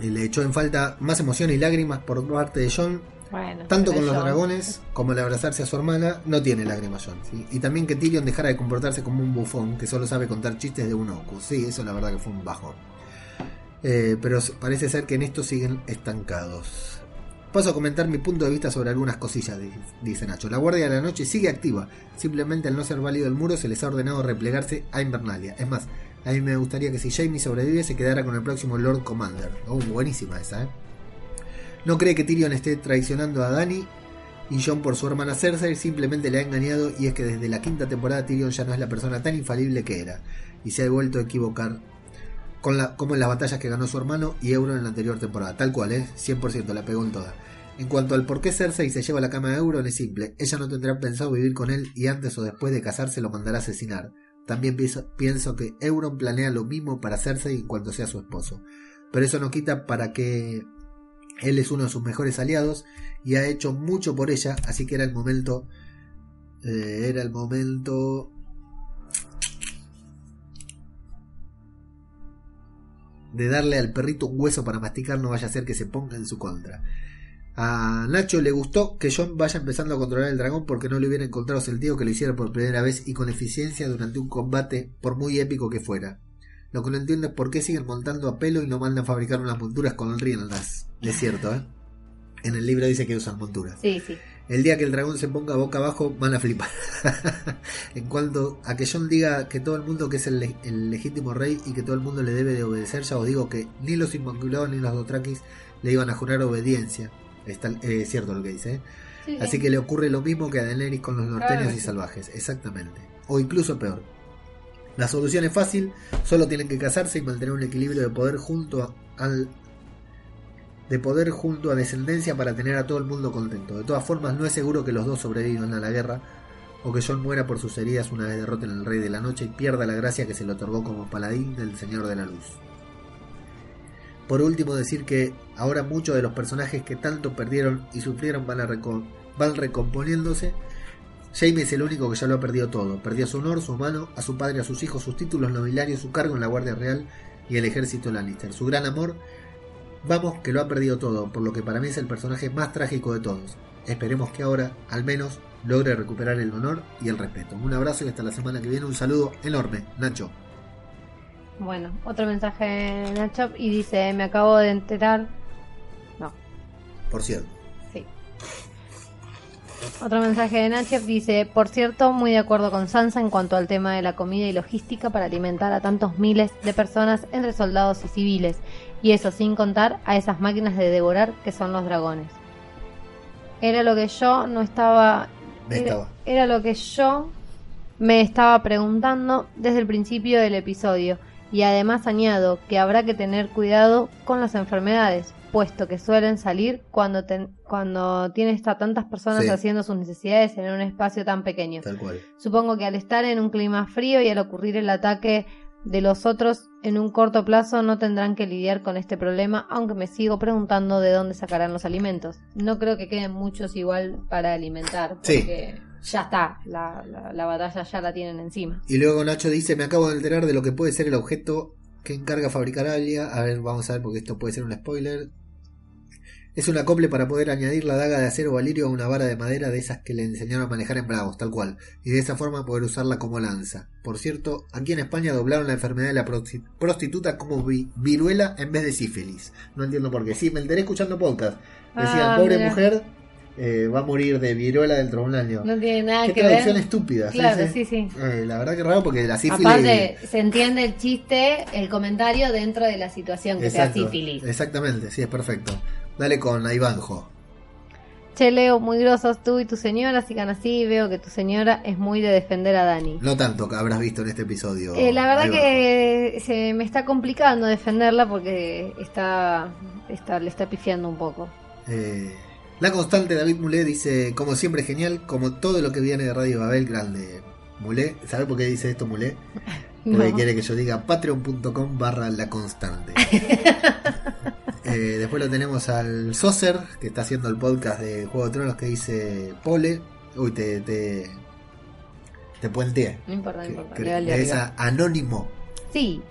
Le echó en falta más emoción y lágrimas por parte de John, Bueno, tanto con los dragones como el abrazarse a su hermana, no tiene lágrimas John. ¿sí? Y también que Tyrion dejara de comportarse como un bufón que solo sabe contar chistes de un ocu. Sí, eso la verdad que fue un bajón. Eh, pero parece ser que en esto siguen estancados. Paso a comentar mi punto de vista sobre algunas cosillas, di- dice Nacho. La Guardia de la Noche sigue activa. Simplemente al no ser válido el muro se les ha ordenado replegarse a Invernalia. Es más, a mí me gustaría que si Jamie sobrevive se quedara con el próximo Lord Commander. Oh, buenísima esa, ¿eh? No cree que Tyrion esté traicionando a Dany y John por su hermana Cersei simplemente le ha engañado y es que desde la quinta temporada Tyrion ya no es la persona tan infalible que era y se ha vuelto a equivocar la, como en las batallas que ganó su hermano y Euron en la anterior temporada. Tal cual, ¿eh? 100% la pegó en toda. En cuanto al por qué Cersei se lleva la cama de Euron es simple. Ella no tendrá pensado vivir con él y antes o después de casarse lo mandará a asesinar. También pienso, pienso que Euron planea lo mismo para Cersei en cuanto sea su esposo. Pero eso no quita para que él es uno de sus mejores aliados y ha hecho mucho por ella, así que era el momento... eh, era el momento de darle al perrito un hueso para masticar no vaya a ser que se ponga en su contra. A Nacho le gustó que John vaya empezando a controlar el dragón porque no le hubiera encontrado sentido que lo hiciera por primera vez y con eficiencia durante un combate por muy épico que fuera. Lo que no entiendo es por qué siguen montando a pelo y no mandan fabricar unas monturas con riendas. Es cierto, ¿eh? En el libro dice que usan monturas. Sí, sí. El día que el dragón se ponga boca abajo van a flipar. en cuanto a que John diga que todo el mundo que es el, le- el legítimo rey y que todo el mundo le debe de obedecer, ya os digo que ni los Inmaculados ni los Dothrakis le iban a jurar obediencia. Está eh, cierto lo que dice. ¿eh? Sí, sí. Así que le ocurre lo mismo que a Daenerys con los norteños Claro y sí. salvajes. Exactamente. O incluso peor. La solución es fácil, solo tienen que casarse y mantener un equilibrio de poder junto a- al de poder junto a descendencia para tener a todo el mundo contento. De todas formas, no es seguro que los dos sobrevivan a la guerra o que John muera por sus heridas una vez derroten al Rey de la Noche y pierda la gracia que se le otorgó como paladín del Señor de la Luz. Por último, decir que ahora muchos de los personajes que tanto perdieron y sufrieron van, a van recomponiéndose. Jaime es el único que ya lo ha perdido todo. Perdió su honor, su mano, a su padre, a sus hijos, sus títulos nobiliarios, su cargo en la Guardia Real y el ejército Lannister. Su gran amor, vamos, que lo ha perdido todo, por lo que para mí es el personaje más trágico de todos. Esperemos que ahora, al menos, logre recuperar el honor y el respeto. Un abrazo y hasta la semana que viene. Un saludo enorme, Nacho. Bueno, otro mensaje Nacho y dice, me acabo de enterar. No, Por cierto. sí. Otro mensaje de Nacho dice, por cierto, muy de acuerdo con Sansa en cuanto al tema de la comida y logística para alimentar a tantos miles de personas entre soldados y civiles. Y eso sin contar a esas máquinas de devorar que son los dragones. Era lo que yo no estaba... Me era- estaba. era lo que yo me estaba preguntando desde el principio del episodio. Y además añado que habrá que tener cuidado con las enfermedades, puesto que suelen salir cuando, ten- cuando tienes a tantas personas Sí. haciendo sus necesidades en un espacio tan pequeño. Tal cual. Supongo que al estar en un clima frío y al ocurrir el ataque de los otros en un corto plazo no tendrán que lidiar con este problema, aunque me sigo preguntando de dónde sacarán los alimentos. No creo que queden muchos igual para alimentar, Sí. porque ya está, la, la- la batalla ya la tienen encima. Y luego Nacho dice, me acabo de enterar de lo que puede ser el objeto que encarga fabricar Alia. A ver, vamos a ver porque esto puede ser un spoiler. Es un acople para poder añadir la daga de acero valirio a una vara de madera de esas que le enseñaron a manejar en Bravos, tal cual. Y de esa forma poder usarla como lanza. Por cierto, aquí en España doblaron la enfermedad de la prosti- prostituta como vi- viruela en vez de sífilis. No entiendo por qué. Sí, me enteré escuchando podcast. Decían, Ah, pobre mira. mujer eh, va a morir de viruela dentro de un año. No tiene nada Qué que traducción ver. estúpida. Claro, sí. sí, sí. Eh, la verdad que raro porque la sífilis... Aparte, se entiende el chiste, el comentario dentro de la situación que sea Exacto, sífilis. Exactamente, sí, es perfecto. Dale con Ivanjo. Che, Leo, muy grosos tú y tu señora, sigan así. Veo que tu señora es muy de defender a Dani. No tanto que habrás visto en este episodio. Eh, la verdad que se me está complicando defenderla porque está, está le está pifiando un poco. Eh, la constante David Mulé dice, como siempre genial, como todo lo que viene de Radio Babel, grande. Mulé, ¿sabes por qué dice esto Mulé? Porque No. quiere que yo diga patreon.com barra la constante. Eh, después lo tenemos al Socer, que está haciendo el podcast de Juego de Tronos, que dice Pole. Uy, te, te, te puenteé. No importa, no importa. que- es a- anónimo. Sí,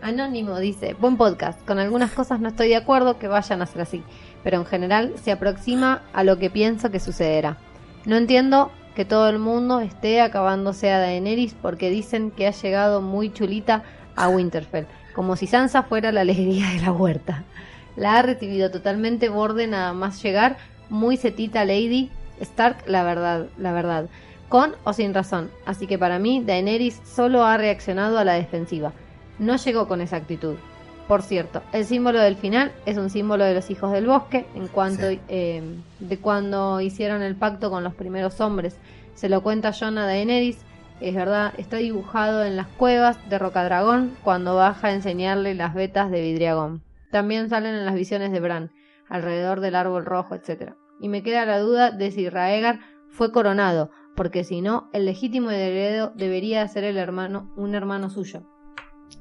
Anónimo dice, buen podcast, con algunas cosas no estoy de acuerdo que vayan a ser así, pero en general se aproxima a lo que pienso que sucederá. No entiendo que todo el mundo esté acabándose a Daenerys porque dicen que ha llegado muy chulita a Winterfell, como si Sansa fuera la alegría de la huerta. La ha recibido totalmente borde nada más llegar, muy setita Lady Stark, la verdad, la verdad, con o sin razón. Así que para mí Daenerys solo ha reaccionado a la defensiva. No llegó con esa actitud. Por cierto, el símbolo del final es un símbolo de los hijos del bosque, en cuanto Sí. eh, de cuando hicieron el pacto con los primeros hombres. Se lo cuenta Jon a Daenerys, es verdad, está dibujado en las cuevas de Rocadragón cuando baja a enseñarle las vetas de Vidriagón. También salen en las visiones de Bran, alrededor del árbol rojo, etc. Y me queda la duda de si Raegar fue coronado, porque si no, el legítimo heredero debería ser el hermano, un hermano suyo.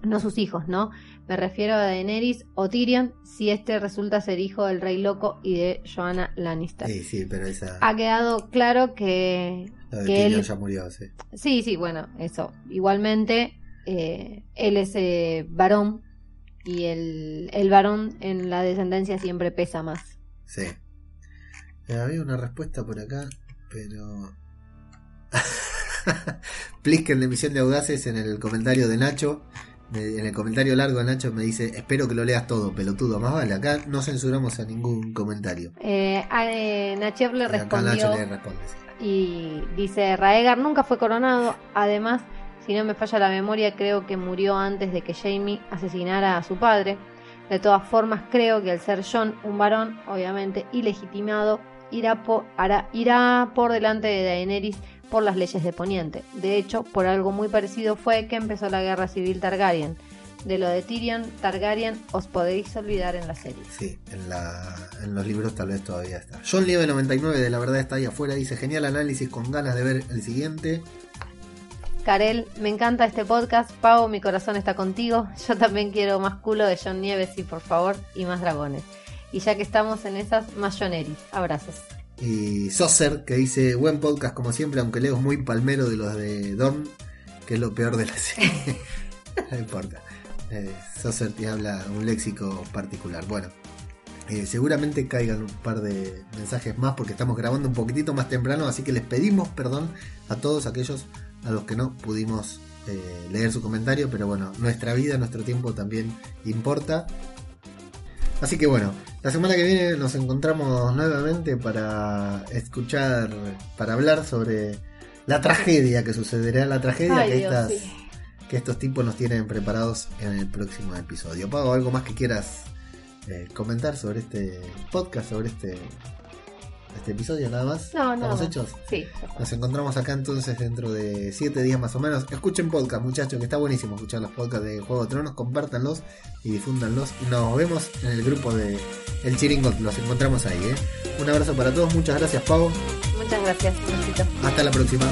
No sus hijos, ¿no? Me refiero a Daenerys o Tyrion, si este resulta ser hijo del rey loco y de Joanna Lannister. Sí, sí, pero esa. Ha quedado claro que, que Tyrion él... ya murió, sí. Sí, sí, bueno, eso. Igualmente, eh, él es eh, varón y el, el varón en la descendencia siempre pesa más. Sí. Eh, había una respuesta por acá, pero. Plisken de Misión de Audaces en el comentario de Nacho. En el comentario largo de Nacho me dice: Espero que lo leas todo, pelotudo. Más vale, acá no censuramos a ningún comentario. Eh, eh, Nachev le respondió Nacho le responde. sí. y dice, Raegar nunca fue coronado, además, si no me falla la memoria, creo que murió antes de que Jaime asesinara a su padre. De todas formas, creo que al ser John un varón, obviamente ilegitimado, irá por, delante de Daenerys por las leyes de Poniente. De hecho, por algo muy parecido fue que empezó la guerra civil Targaryen. De lo de Tyrion Targaryen os podéis olvidar en la serie. Sí, en los libros tal vez todavía está. John Lieve 99 de la verdad está ahí afuera. Dice: Genial análisis con ganas de ver el siguiente. Karel, me encanta este podcast. Pau, mi corazón está contigo. Yo también quiero más culo de John Nieves y por favor, y más dragones. Y ya que estamos en esas, más John Eris. Abrazos. Y Saucer que dice: Buen podcast como siempre, aunque Leo muy palmero de los de Dorn, que es lo peor de la serie. no importa. Eh, Saucer te habla un léxico particular. Bueno, eh, seguramente caigan un par de mensajes más porque estamos grabando un poquitito más temprano, así que les pedimos perdón a todos aquellos a los que no pudimos eh, leer su comentario, pero bueno, nuestra vida, nuestro tiempo también importa. Así que bueno, la semana que viene nos encontramos nuevamente para escuchar, para hablar sobre la tragedia que sucederá, la tragedia Ay, que, Dios, estas, sí. que estos tipos nos tienen preparados en el próximo episodio. Pago, ¿algo más que quieras eh, comentar sobre este podcast, sobre este, este episodio nada más. No, no. Estamos hechos. Sí. Nos encontramos acá entonces dentro de 7 días más o menos. Escuchen podcast, muchachos, que está buenísimo escuchar los podcasts de Juego de Tronos. Compártanlos y difúndanlos. Y nos vemos en el grupo de El Chiringot. Los encontramos ahí, ¿eh? Un abrazo para todos. Muchas gracias, Pau. Muchas gracias, Hasta la próxima.